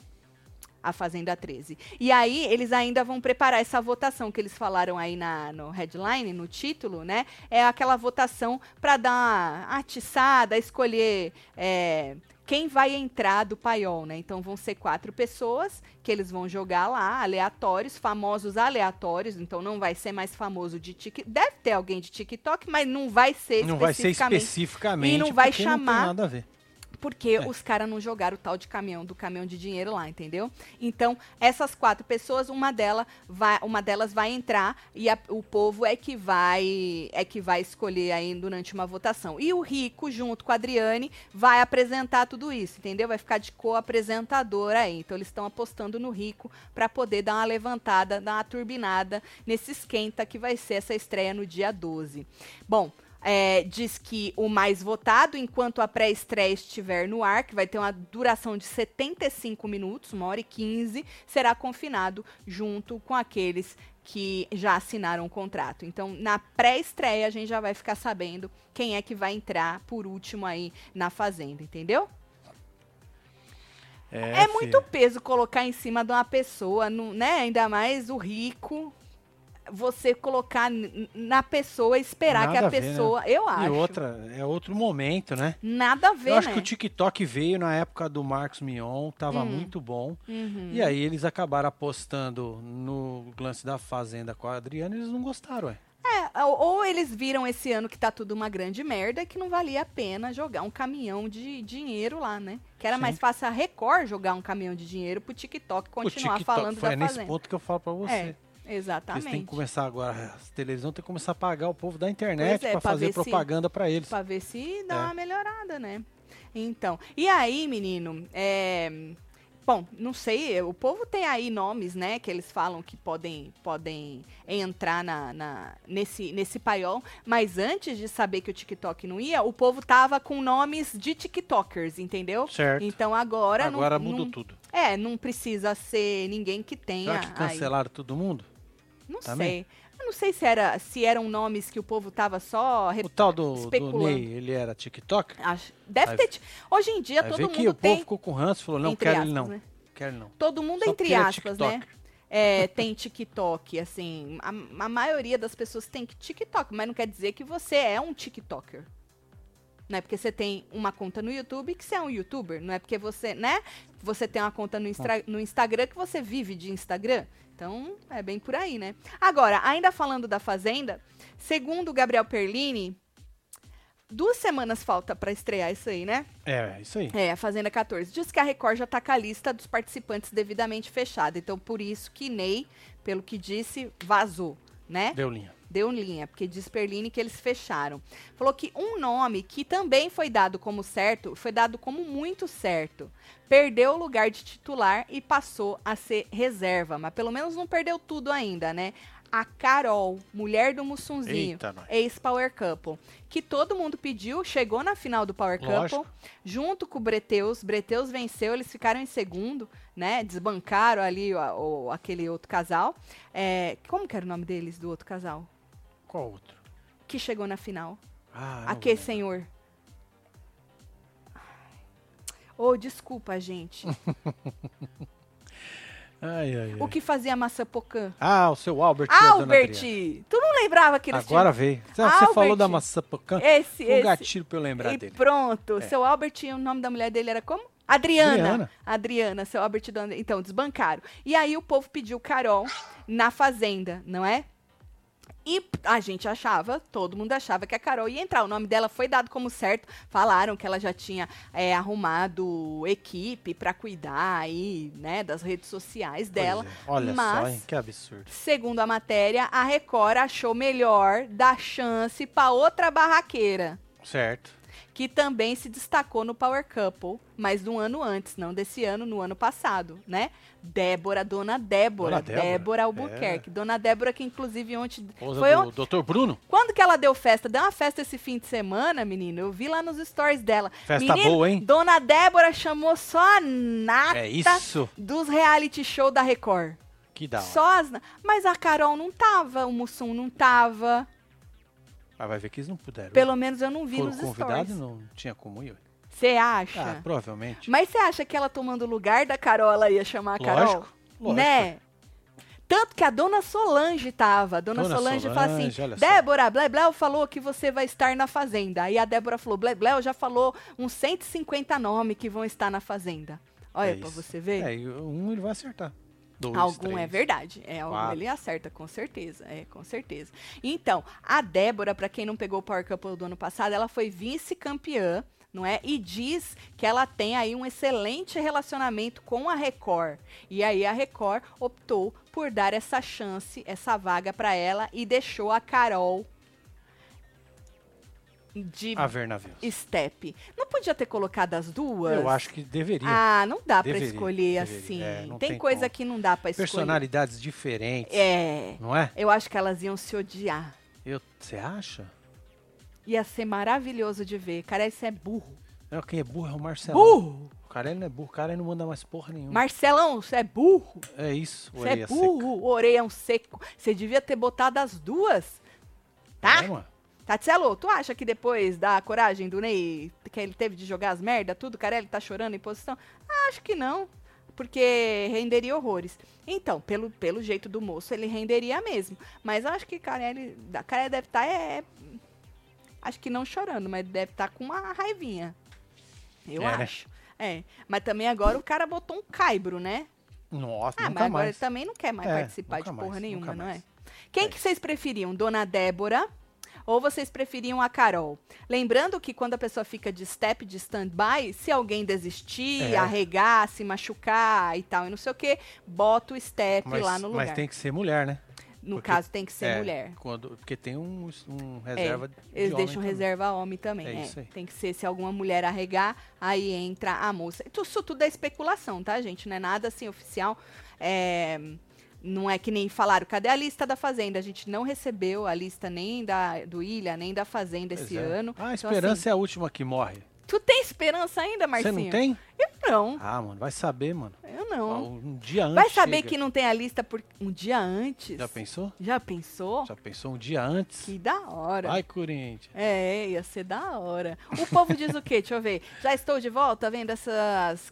a Fazenda 13. E aí, eles ainda vão preparar essa votação que eles falaram aí na, no headline, no título, né? É aquela votação para dar uma atiçada, escolher é, quem vai entrar do paiol, né? Então vão ser quatro pessoas que eles vão jogar lá, aleatórios, famosos aleatórios. Então não vai ser mais famoso de TikTok. Deve ter alguém de TikTok, mas não vai ser Não vai ser especificamente. especificamente. E não vai porque Não chamar- tem nada a ver. Porque É. os caras não jogaram o tal de caminhão, do caminhão de dinheiro lá, entendeu? Então, essas quatro pessoas, uma, dela vai, uma delas vai entrar e a- o povo é que vai é que vai escolher aí durante uma votação. E o Rico, junto com a Adriane, vai apresentar tudo isso, entendeu? Vai ficar de co-apresentador aí. Então, eles estão apostando no Rico para poder dar uma levantada, dar uma turbinada nesse esquenta que vai ser essa estreia no dia 12. Bom, é, diz que o mais votado, enquanto a pré-estreia estiver no ar, que vai ter uma duração de 75 minutos, uma hora e 15, será confinado junto com aqueles que já assinaram o contrato. Então, na pré-estreia, a gente já vai ficar sabendo quem é que vai entrar por último aí na Fazenda, entendeu? É, muito peso colocar em cima de uma pessoa, né? Ainda mais o rico. Você colocar na pessoa, esperar que Nada a a ver, né? pessoa. Eu acho. E outra, é outro momento, né? Nada a ver, Eu acho né? que o TikTok veio na época do Marcos Mion, tava Hum. muito bom. Uhum. E aí eles acabaram apostando no lance da Fazenda com a Adriana e eles não gostaram, ué. É, ou, eles viram esse ano que tá tudo uma grande merda que não valia a pena jogar um caminhão de dinheiro lá, né? Que era Sim. mais fácil a Record jogar um caminhão de dinheiro pro TikTok O continuar TikTok falando foi da nesse Fazenda. ponto que eu falo pra você. É, Eles exatamente. têm que começar agora, as televisões têm que começar a pagar o povo da internet é, pra pra fazer propaganda pra eles. Pra ver se dá É. uma melhorada, né? Então, e aí, menino, é... Bom, não sei, o povo tem aí nomes, né, que eles falam que podem, podem entrar na, na- nesse, nesse paiol, mas antes de saber que o TikTok não ia, o povo tava com nomes de TikTokers, entendeu? Certo. Então agora, não- Agora não, mudou tudo. É, não precisa ser ninguém que tenha. Será que aí. cancelaram todo mundo? Não também? sei. Eu não sei se, era, se eram nomes que o povo tava só O tal do, do. Ney, ele era TikTok? Acho- Deve Aí- ter. Hoje em dia todo mundo que o tem. povo ficou com ranço e falou, não, quero aspas, ele não. né? Quero ele não. Todo mundo, Só entre é aspas, né? É, tem TikTok, assim. A, a maioria das pessoas tem TikTok, mas não quer dizer que você é um TikToker. Não é porque você tem uma conta no YouTube que você é um youtuber. Não é porque você, né? Você tem uma conta no, Instra- no Instagram que você vive de Instagram. Então, é bem por aí, né? Agora, ainda falando da Fazenda, segundo o Gabriel Perlini, duas semanas falta pra estrear isso aí, né? É, isso aí. É, a Fazenda 14. Diz que a Record já tá com a lista dos participantes devidamente fechada. Então, por isso que Ney, pelo que disse, vazou, né? Deu linha. Deu linha, porque diz Perline que eles fecharam. Falou que um nome que também foi dado como certo, foi dado como muito certo. Perdeu o lugar de titular e passou a ser reserva. Mas pelo menos não perdeu tudo ainda, né? A Carol, mulher do Mussunzinho, ex-Power Couple, que todo mundo pediu, chegou na final do Power Lógico. Couple, junto com o Breteus. Breteus venceu, eles ficaram em segundo, né? Desbancaram ali o, o- aquele outro casal. É, como que era o nome deles, do outro casal? Qual outro? Que chegou na final. Ah, Aquele lembro. senhor. Ô, desculpa, gente. *laughs* Ai, ai, ai. o que fazia maçã pocã? Ah, o seu Albert. a Albert! Tu não lembrava que eles Agora veio. Você, você falou da Albert. maçã. Esse, Um esse. gatilho pra eu lembrar E dele. pronto. Seu Albert, o nome da mulher dele era como? Adriana. Adriana. Adriana, seu Albert. Dona- Então, desbancaram. E aí o povo pediu Carol na Fazenda, não é? E a gente achava, todo mundo achava que a Carol ia entrar. O nome dela foi dado como certo. Falaram que ela já tinha é, arrumado equipe pra cuidar aí, né, das redes sociais dela. é. Olha mas, só, hein? Que absurdo. Segundo a matéria, a Record achou melhor dar chance pra outra barraqueira Certo. Que também se destacou no Power Couple, mas no ano antes, não desse ano, no ano passado, né? Débora, Dona Débora, Dona Débora, Débora Albuquerque. Dona Débora que inclusive ontem foi do Dr. Bruno. quando que ela deu festa? Deu uma festa esse fim de semana, menino. Eu vi lá nos stories dela. Festa Menino, boa, hein? Dona Débora chamou só a nata É isso. dos reality show da Record. Que da hora. Só as, mas a Carol não tava, o Mussum não tava. Mas vai ver que eles não puderam. Pelo menos eu não vi Foram nos convidados stories. não tinha como ir. Você acha? Ah, provavelmente. Mas você acha que ela tomando o lugar da Carol, ela ia chamar a Carol? Lógico, lógico. Né? Tanto que a dona Solange tava. A dona, Dona Solange, fala assim: Solange, olha só. Débora, Blebleu falou que você vai estar na Fazenda. Aí a Débora falou: Blebleu já falou uns 150 nomes que vão estar na Fazenda. Olha É pra isso. você ver. É, um ele vai acertar. Dois, Algum é três. verdade. É, algum quatro. ele acerta, com certeza. É, com certeza. Então, a Débora, pra quem não pegou o Power Couple do ano passado, ela foi vice-campeã, não é? E diz que ela tem aí um excelente relacionamento com a Record. E aí a Record optou por dar essa chance, essa vaga pra ela e deixou a Carol de A ver navios. step. Não podia ter colocado as duas? Eu acho que deveria. Ah, não dá pra Deveria, escolher deveria. assim. É, tem, tem coisa como. que não dá pra escolher. Personalidades diferentes. É. Não é? Eu acho que elas iam se odiar. Eu, você acha? Ia ser maravilhoso de ver. Cara, esse é burro. Não, quem é burro é o Marcelão. Burro! O cara não é burro, o cara não manda mais porra nenhuma. Marcelão, você é burro. É isso, Você é orelha seca. burro. Orelhão seco. Você devia ter botado as duas. Tá? É, mano. Tatielo, tu acha que depois da coragem do Ney, que ele teve de jogar as merda, tudo, Carelli tá chorando em posição? Ah, acho que não. Porque renderia horrores. Então, pelo, pelo jeito do moço, ele renderia mesmo. Mas eu acho que Carelli. da- Carelli deve estar. é, acho que não chorando, mas deve estar com uma raivinha. Eu É, acho. É. Mas também agora o cara botou um caibro, né? Nossa, Ah, mas nunca agora mais. ele também não quer mais É, participar de porra mais, nenhuma, não é? Quem É que vocês preferiam? Dona Débora ou vocês preferiam a Carol? Lembrando que quando a pessoa fica de step, de stand-by, se alguém desistir, É. arregar, se machucar e tal, e não sei o que, bota o step Mas, lá no lugar. mas tem que ser mulher, né? No porque- caso, tem que ser É, mulher. Quando, porque tem um, um É, reserva de eles homem deixam também. reserva homem também. É é. Tem que ser, se alguma mulher arregar, aí entra a moça. Isso tudo é especulação, tá, gente? Não é nada assim oficial. É, não é que nem falaram, cadê a lista da Fazenda? A gente não recebeu a lista nem da, do Ilha, nem da Fazenda Pois esse é. ano. Ah, a Então, esperança assim, é a última que morre. Tu tem esperança ainda, Você Marcinho? não tem? Eu não. Ah, mano, vai saber, mano. Eu não. Um dia antes. Vai saber chega. que não tem a lista por um dia antes? Já pensou? Já pensou? Já pensou um dia antes? Que da hora. Ai, Corinthians. É, ia ser da hora. O povo diz o quê? Deixa eu ver. Já estou de volta vendo essas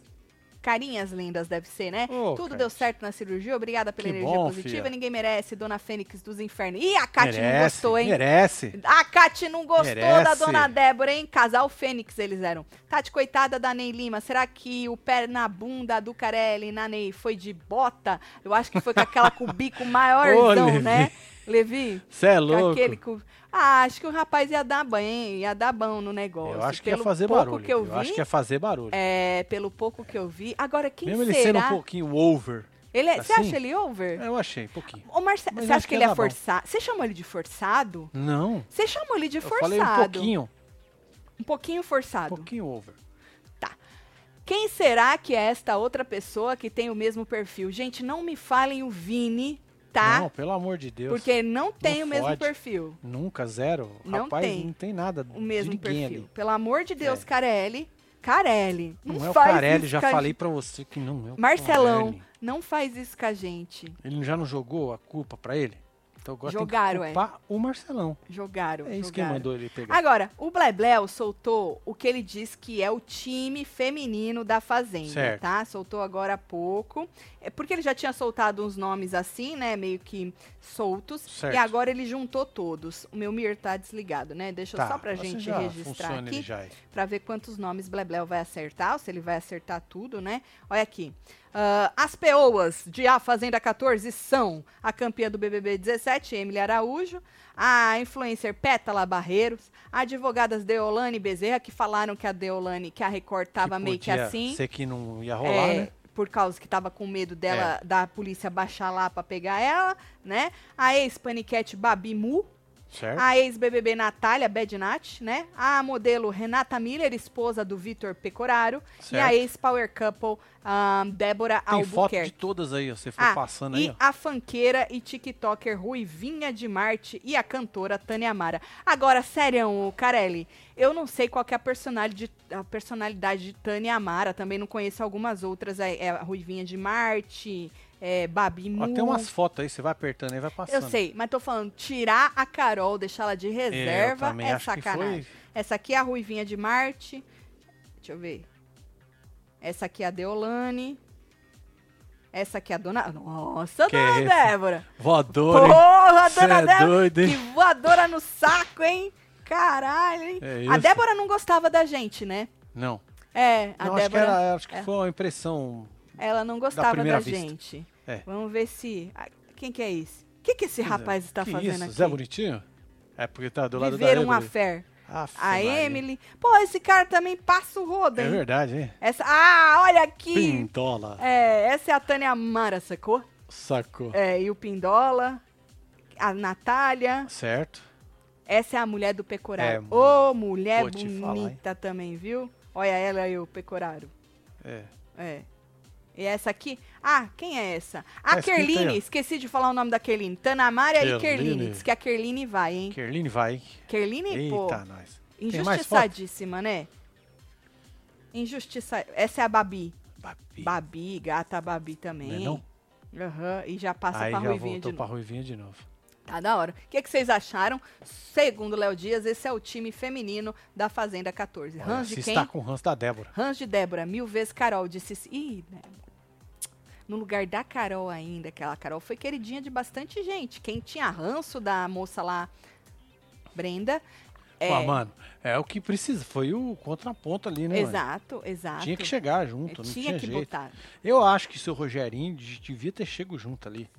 Carinhas lindas, deve ser, né? Ô, Tudo Kate. deu certo na cirurgia, obrigada pela Que energia bom, positiva. filha. Ninguém merece, Dona Fênix dos Infernos. Ih, a Kate não merece, gostou, hein? merece. A Kate não gostou Merece. da Dona Débora, hein? Casal Fênix eles eram. Tati, coitada da Ney Lima. Será que o pé na bunda do Carelli na Ney foi de bota? Eu acho que foi com aquela com o bico *laughs* maiorzão, Levi. né? Levi? Você é louco. Aquele com... Ah, acho que o rapaz ia dar banho, ia dar bom no negócio. Eu acho que ia Pelo fazer pouco barulho. que eu eu acho vi, que ia fazer barulho. é, pelo pouco que eu vi. Agora, quem Mesmo ele será? sendo um pouquinho over. Ele é- Você assim? acha ele over? Eu achei, um pouquinho. Ô, Marcelo, você acha que que ele ia é forçado? Você chamou ele de forçado? Não. Você chamou ele de Eu forçado. falei um pouquinho. Um pouquinho Um forçado. pouquinho over. Quem será que é esta outra pessoa que tem o mesmo perfil? Gente, não me falem o Vini, tá? Não, pelo amor de Deus. Porque não tem Não o mesmo fode. perfil. Nunca, zero. Não Rapaz, tem não tem nada O mesmo perfil. ali. Pelo amor de Deus, É. Carelli. Carelli. Não, Não é o Carelli, já falei pra você que não é o Marcelão, Carelli. não faz isso com a gente. Ele já não jogou a culpa pra ele? Então agora Jogaram, tem é. que o Marcelão. Jogaram. É isso que jogaram. mandou ele pegar. Agora, o Blebleu soltou o que ele diz que é o time feminino da Fazenda, Certo. tá? Soltou agora há pouco. É porque ele já tinha soltado uns nomes assim, né? Meio que soltos. Certo. E agora ele juntou todos. O meu Mir tá desligado, né? Deixa Tá, só pra gente registrar aqui. Pra ver quantos nomes Blebleu vai acertar, ou se ele vai acertar tudo, né? Olha aqui. Ah, as peoas de A Fazenda 14 são a campeã do BBB 17, Emily Araújo, a influencer Pétala Barreiros, advogadas Deolane Bezerra, que falaram que a Deolane, que a Record tava meio que assim. Ser que não ia rolar, É, né? Por causa que tava com medo dela, da polícia baixar lá pra pegar ela, né? A ex-paniquete Babi Mu, Certo? a ex-BBB Natália Bednat, né? A modelo Renata Miller, esposa do Vitor Pecoraro. E a Certo. ex-power couple ahn, Débora Tem foto de Albuquerque. todas aí. Você foi Ah, passando e aí, ó. a fanqueira e tiktoker Ruivinha de Marte e a cantora Tânia Amara. Agora, sério, Carelli, eu não sei qual que é a personalidade, a personalidade de Tânia Amara, também não conheço algumas outras, é, é a Ruivinha de Marte, é Babi Ó, tem umas fotos aí, você vai apertando aí, vai passando. Eu sei, mas tô falando, tirar a Carol, deixar ela de reserva é acho que sacanagem. Essa aqui é a Ruivinha de Marte. Deixa eu ver. Essa aqui é a Deolane. Essa aqui é a dona. Nossa, Que dona isso? Débora! Voador, hein? Porra, Cê dona é Débora! doido, hein? Que voadora no saco, hein? Caralho, hein? É a. Débora não gostava da gente, né? Não. É, a não, acho que, Débora. era, acho que é. foi uma impressão. Ela não gostava da vista. gente. É. Vamos ver se. ah, Quem que é esse? O que, que esse rapaz está que fazendo isso? aqui? Zé Bonitinho? É porque tá do lado Viver da uma fé. A. Emily. Pô, esse cara também passa o rodo, É hein? verdade, hein? Essa... Ah, olha aqui! Pintola. É, essa é a Tânia Amara, sacou? Sacou. É, e o Pindola. A Natália. Certo. Essa é a mulher do Pecoraro. É, Ô, mulher vou te falar, bonita também, viu? Olha ela e o Pecoraro. É. É. E essa aqui? Ah, quem é essa? A aí, Kerline, esqueci de falar o nome da Kerline. Tanamária e Kerline. Kerline. Diz que a Kerline vai, hein? Kerline vai. Kerline, pô, Eita, nós. Mais foto? injustiçadíssima, né? Injustiça. Essa é a Babi. Babi. Babi, gata Babi Não também. é não? Aham, e já passa Aí pra já Ruivinha voltou de pra novo. Ruivinha de novo. Tá da hora. O que, que vocês acharam? Segundo Léo Dias, esse é o time feminino da Fazenda 14. Olha, Hans se de quem? está com o ranço da Débora. Hans de Débora, mil vezes Carol. Disse. Ih, Débora. No lugar da Carol ainda, aquela Carol foi queridinha de bastante gente. Quem tinha ranço da moça lá, Brenda. É, Pô, mano, é o que precisa. Foi o contraponto ali, né, exato, exato. Tinha que chegar É, junto, não tinha tinha que jeito. botar. Eu acho que o seu Rogerinho de- devia ter chego junto ali.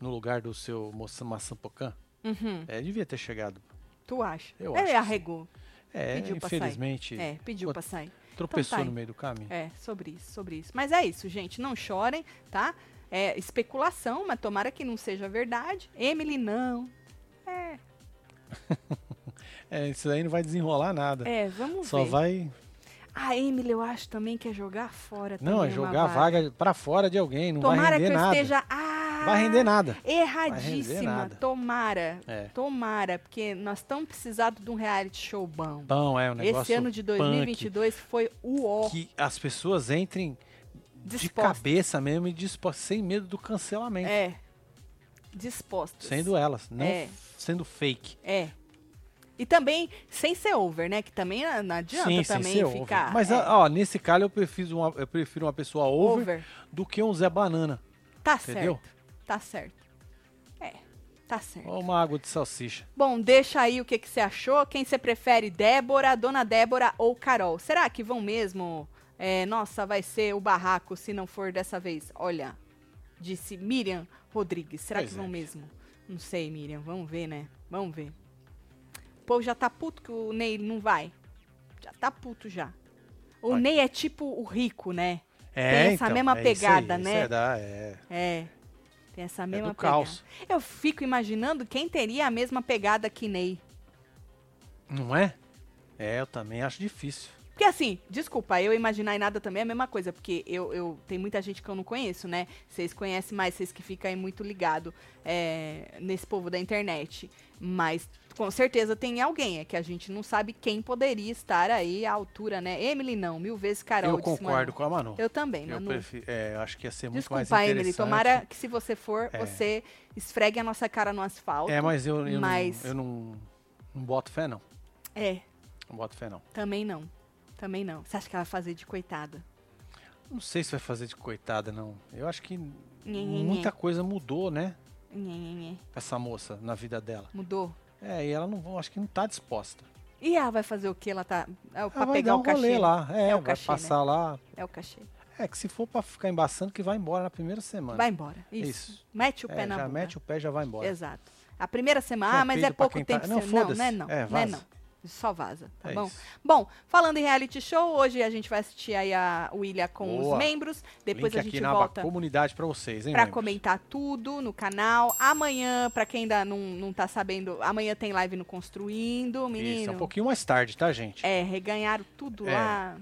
No lugar do seu moça maçã pocã. Uhum, É, devia ter chegado. tu acha? Eu Ele acho que sim. arregou. É, Pediu pra sair. infelizmente, É, pediu pra sair. Tropeçou Então tá no meio do caminho. É, sobre isso, sobre isso. Mas é isso, gente. Não chorem, tá? É especulação, mas tomara que não seja verdade. Emily, não. É, *laughs* É, isso aí não vai desenrolar nada. é, vamos Só ver. vai. A Emily, eu acho também que é jogar fora Não, é jogar vaga pra fora de alguém. Não Tomara vai que render eu nada. esteja. Vai render nada. Erradíssima. nada. Tomara. É. Tomara, porque nós estamos precisando de um reality show bom. Bom, é um negócio. Esse ano de punk, 2022 foi o ó. Que as pessoas entrem de Dispostas. cabeça mesmo e dispostas, sem medo do cancelamento. É. Dispostos. Sendo elas, não É. sendo fake. É. E também sem ser over, né? Que também não adianta Sim, também ser over. ficar. Mas, é, ó, nesse caso eu prefiro uma, eu prefiro uma pessoa over, over. do que um Zé Banana. Tá entendeu? certo. Tá certo. É, tá certo. Ou uma água de salsicha. Bom, deixa aí o que, que você achou. Quem você prefere, Débora, Dona Débora ou Carol? Será que vão mesmo? É, nossa, vai ser o barraco se não for dessa vez. Olha, disse Miriam Rodrigues. Será Pois que vão é. mesmo? Não sei, Miriam. Vamos ver, né? Vamos ver. O povo já tá puto que o Ney não vai. Já tá puto já. O. Ney é tipo o rico, né? É, Tem essa então, mesma é pegada, aí, né? É, é, É. Tem essa é mesma do pegada. caos. Eu fico imaginando quem teria a mesma pegada que Ney. Não é? É, eu também acho difícil. Porque assim, desculpa, eu imaginar e nada também é a mesma coisa, porque eu, eu tem muita gente que eu não conheço, né? Vocês conhecem mais, vocês que ficam aí muito ligado é, nesse povo da internet. Mas com certeza tem alguém, é que a gente não sabe quem poderia estar aí à altura, né? Emily não, mil vezes Carol. eu concordo com a Manu. Eu também, Eu Manu. prefiro, é, eu acho que ia ser muito mais Desculpa, interessante. Emily. Tomara que se você for, É. você esfregue a nossa cara no asfalto. É, mas eu, eu, mas- Não, eu não, não boto fé, não. É, Não boto fé, não. também não. Também não. Você acha que ela vai fazer de coitada? Não sei se vai fazer de coitada, não. Eu acho que muita coisa mudou, né? Nhe. Essa moça na vida dela. Mudou. É, e ela não, acho que não tá disposta. E ela vai fazer o que? Ela tá. É, Ela pra vai pegar dar um o cachê. rolê lá. É, É o vai cachê, passar lá. É o cachê. É, que se for pra ficar embaçando, que vai embora na primeira semana. Vai embora. Isso. Isso. Mete o pé É, na já bunda. mete o pé e já vai embora. Exato. A primeira semana, ah, mas é pouco tá- tempo. Não, sem- não, não é não. É, não é vaza. não. Só vaza, tá É bom? isso. Bom, falando em reality show, hoje a gente vai assistir aí a William com Boa. os membros. Depois Link a gente aqui na volta comunidade pra vocês, hein, membros? comentar tudo no canal. Amanhã, pra quem ainda não, não tá sabendo, amanhã tem live no Construindo, menino. Isso, é um pouquinho mais tarde, tá, gente? É, reganharam tudo É. lá.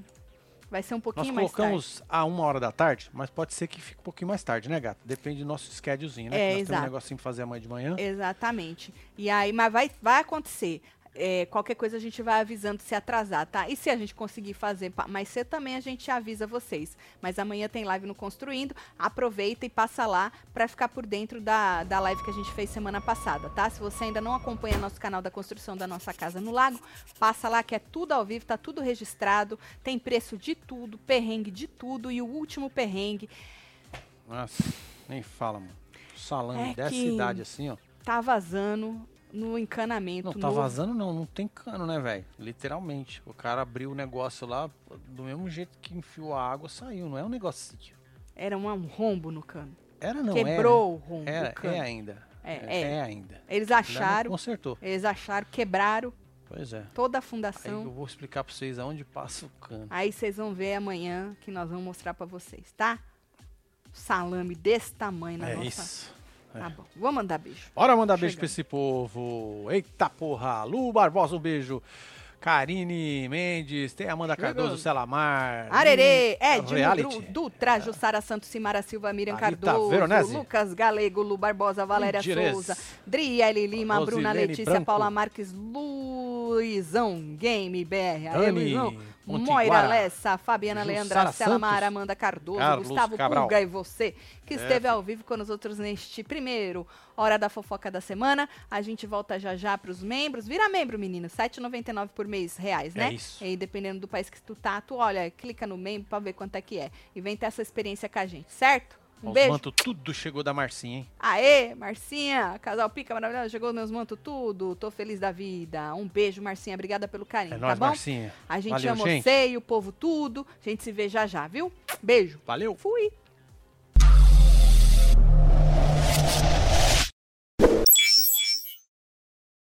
Vai ser um Nós pouquinho mais tarde. colocamos a uma hora da tarde, mas pode ser que fique um pouquinho mais tarde, né, gato? Depende do nosso schedulezinho, né? É, nós temos exato. um negocinho pra fazer amanhã de manhã. Exatamente. E aí, mas vai, vai acontecer. É, qualquer coisa a gente vai avisando se atrasar, tá? E se a gente conseguir fazer mais cedo também, a gente avisa vocês. Mas amanhã tem live no Construindo. Aproveita e passa lá pra ficar por dentro da, da live que a gente fez semana passada, tá? Se você ainda não acompanha nosso canal da construção da nossa casa no lago, passa lá que é tudo ao vivo, tá tudo registrado. Tem preço de tudo, perrengue de tudo. E o último perrengue Nossa, nem fala, mano. Salame É dessa idade assim, ó. tá vazando no encanamento. Não, tá vazando não, não tem cano, né, velho? Literalmente. O cara abriu o negócio lá, do mesmo jeito que enfiou a água, saiu. Não é um negocinho. Era um, um rombo no cano. Era não, Quebrou o rombo era. Era, cano. é ainda. É, é, é. ainda. Eles Ainda não acharam, Consertou. eles acharam, quebraram Pois é. toda a Aí eu fundação. vou explicar pra vocês aonde passa o cano. Aí vocês vão ver amanhã que nós vamos mostrar pra vocês, tá? Salame desse tamanho na é nossa. isso. Tá bom. Vou mandar beijo. Bora mandar beijo Chegando. pra esse povo. Eita porra. Lu Barbosa, um beijo. Karine Mendes, tem Amanda Cardoso, Celamar. Arerê, reality. Dru- Dutra, Jussara Santos, Simara Silva, Miriam Thalita Cardoso, Veronese. Lucas Galego, Lu Barbosa, Valéria Indires. Souza, Driele Lima, Bruna Rosilene Letícia, Branco. Paula Marques, Luizão Game BR, Aê, Dani Luizão, Montiguara. Moira Lessa, Fabiana Jussara Leandra, Santos. Amanda Cardoso, Carlos Gustavo Cabral. Pulga e você, que É, esteve ao vivo com nós outros neste primeiro Hora da Fofoca da Semana. A gente volta já já pros membros. Vira membro, menino, R$ 7,99 por mês reais, né? É isso. E dependendo do país que tu tá, tu olha, clica no membro pra ver quanto é que é. E vem ter essa experiência com a gente, certo? Um Os mantos tudo chegou da Marcinha, hein? Aê, Marcinha, casal pica maravilhoso, chegou meus mantos tudo, tô feliz da vida. Um beijo, Marcinha, obrigada pelo carinho, É tá nóis, bom? Marcinha. A gente Valeu, ama gente. você e o povo tudo. A gente se vê já já, viu? Beijo. Valeu. Fui.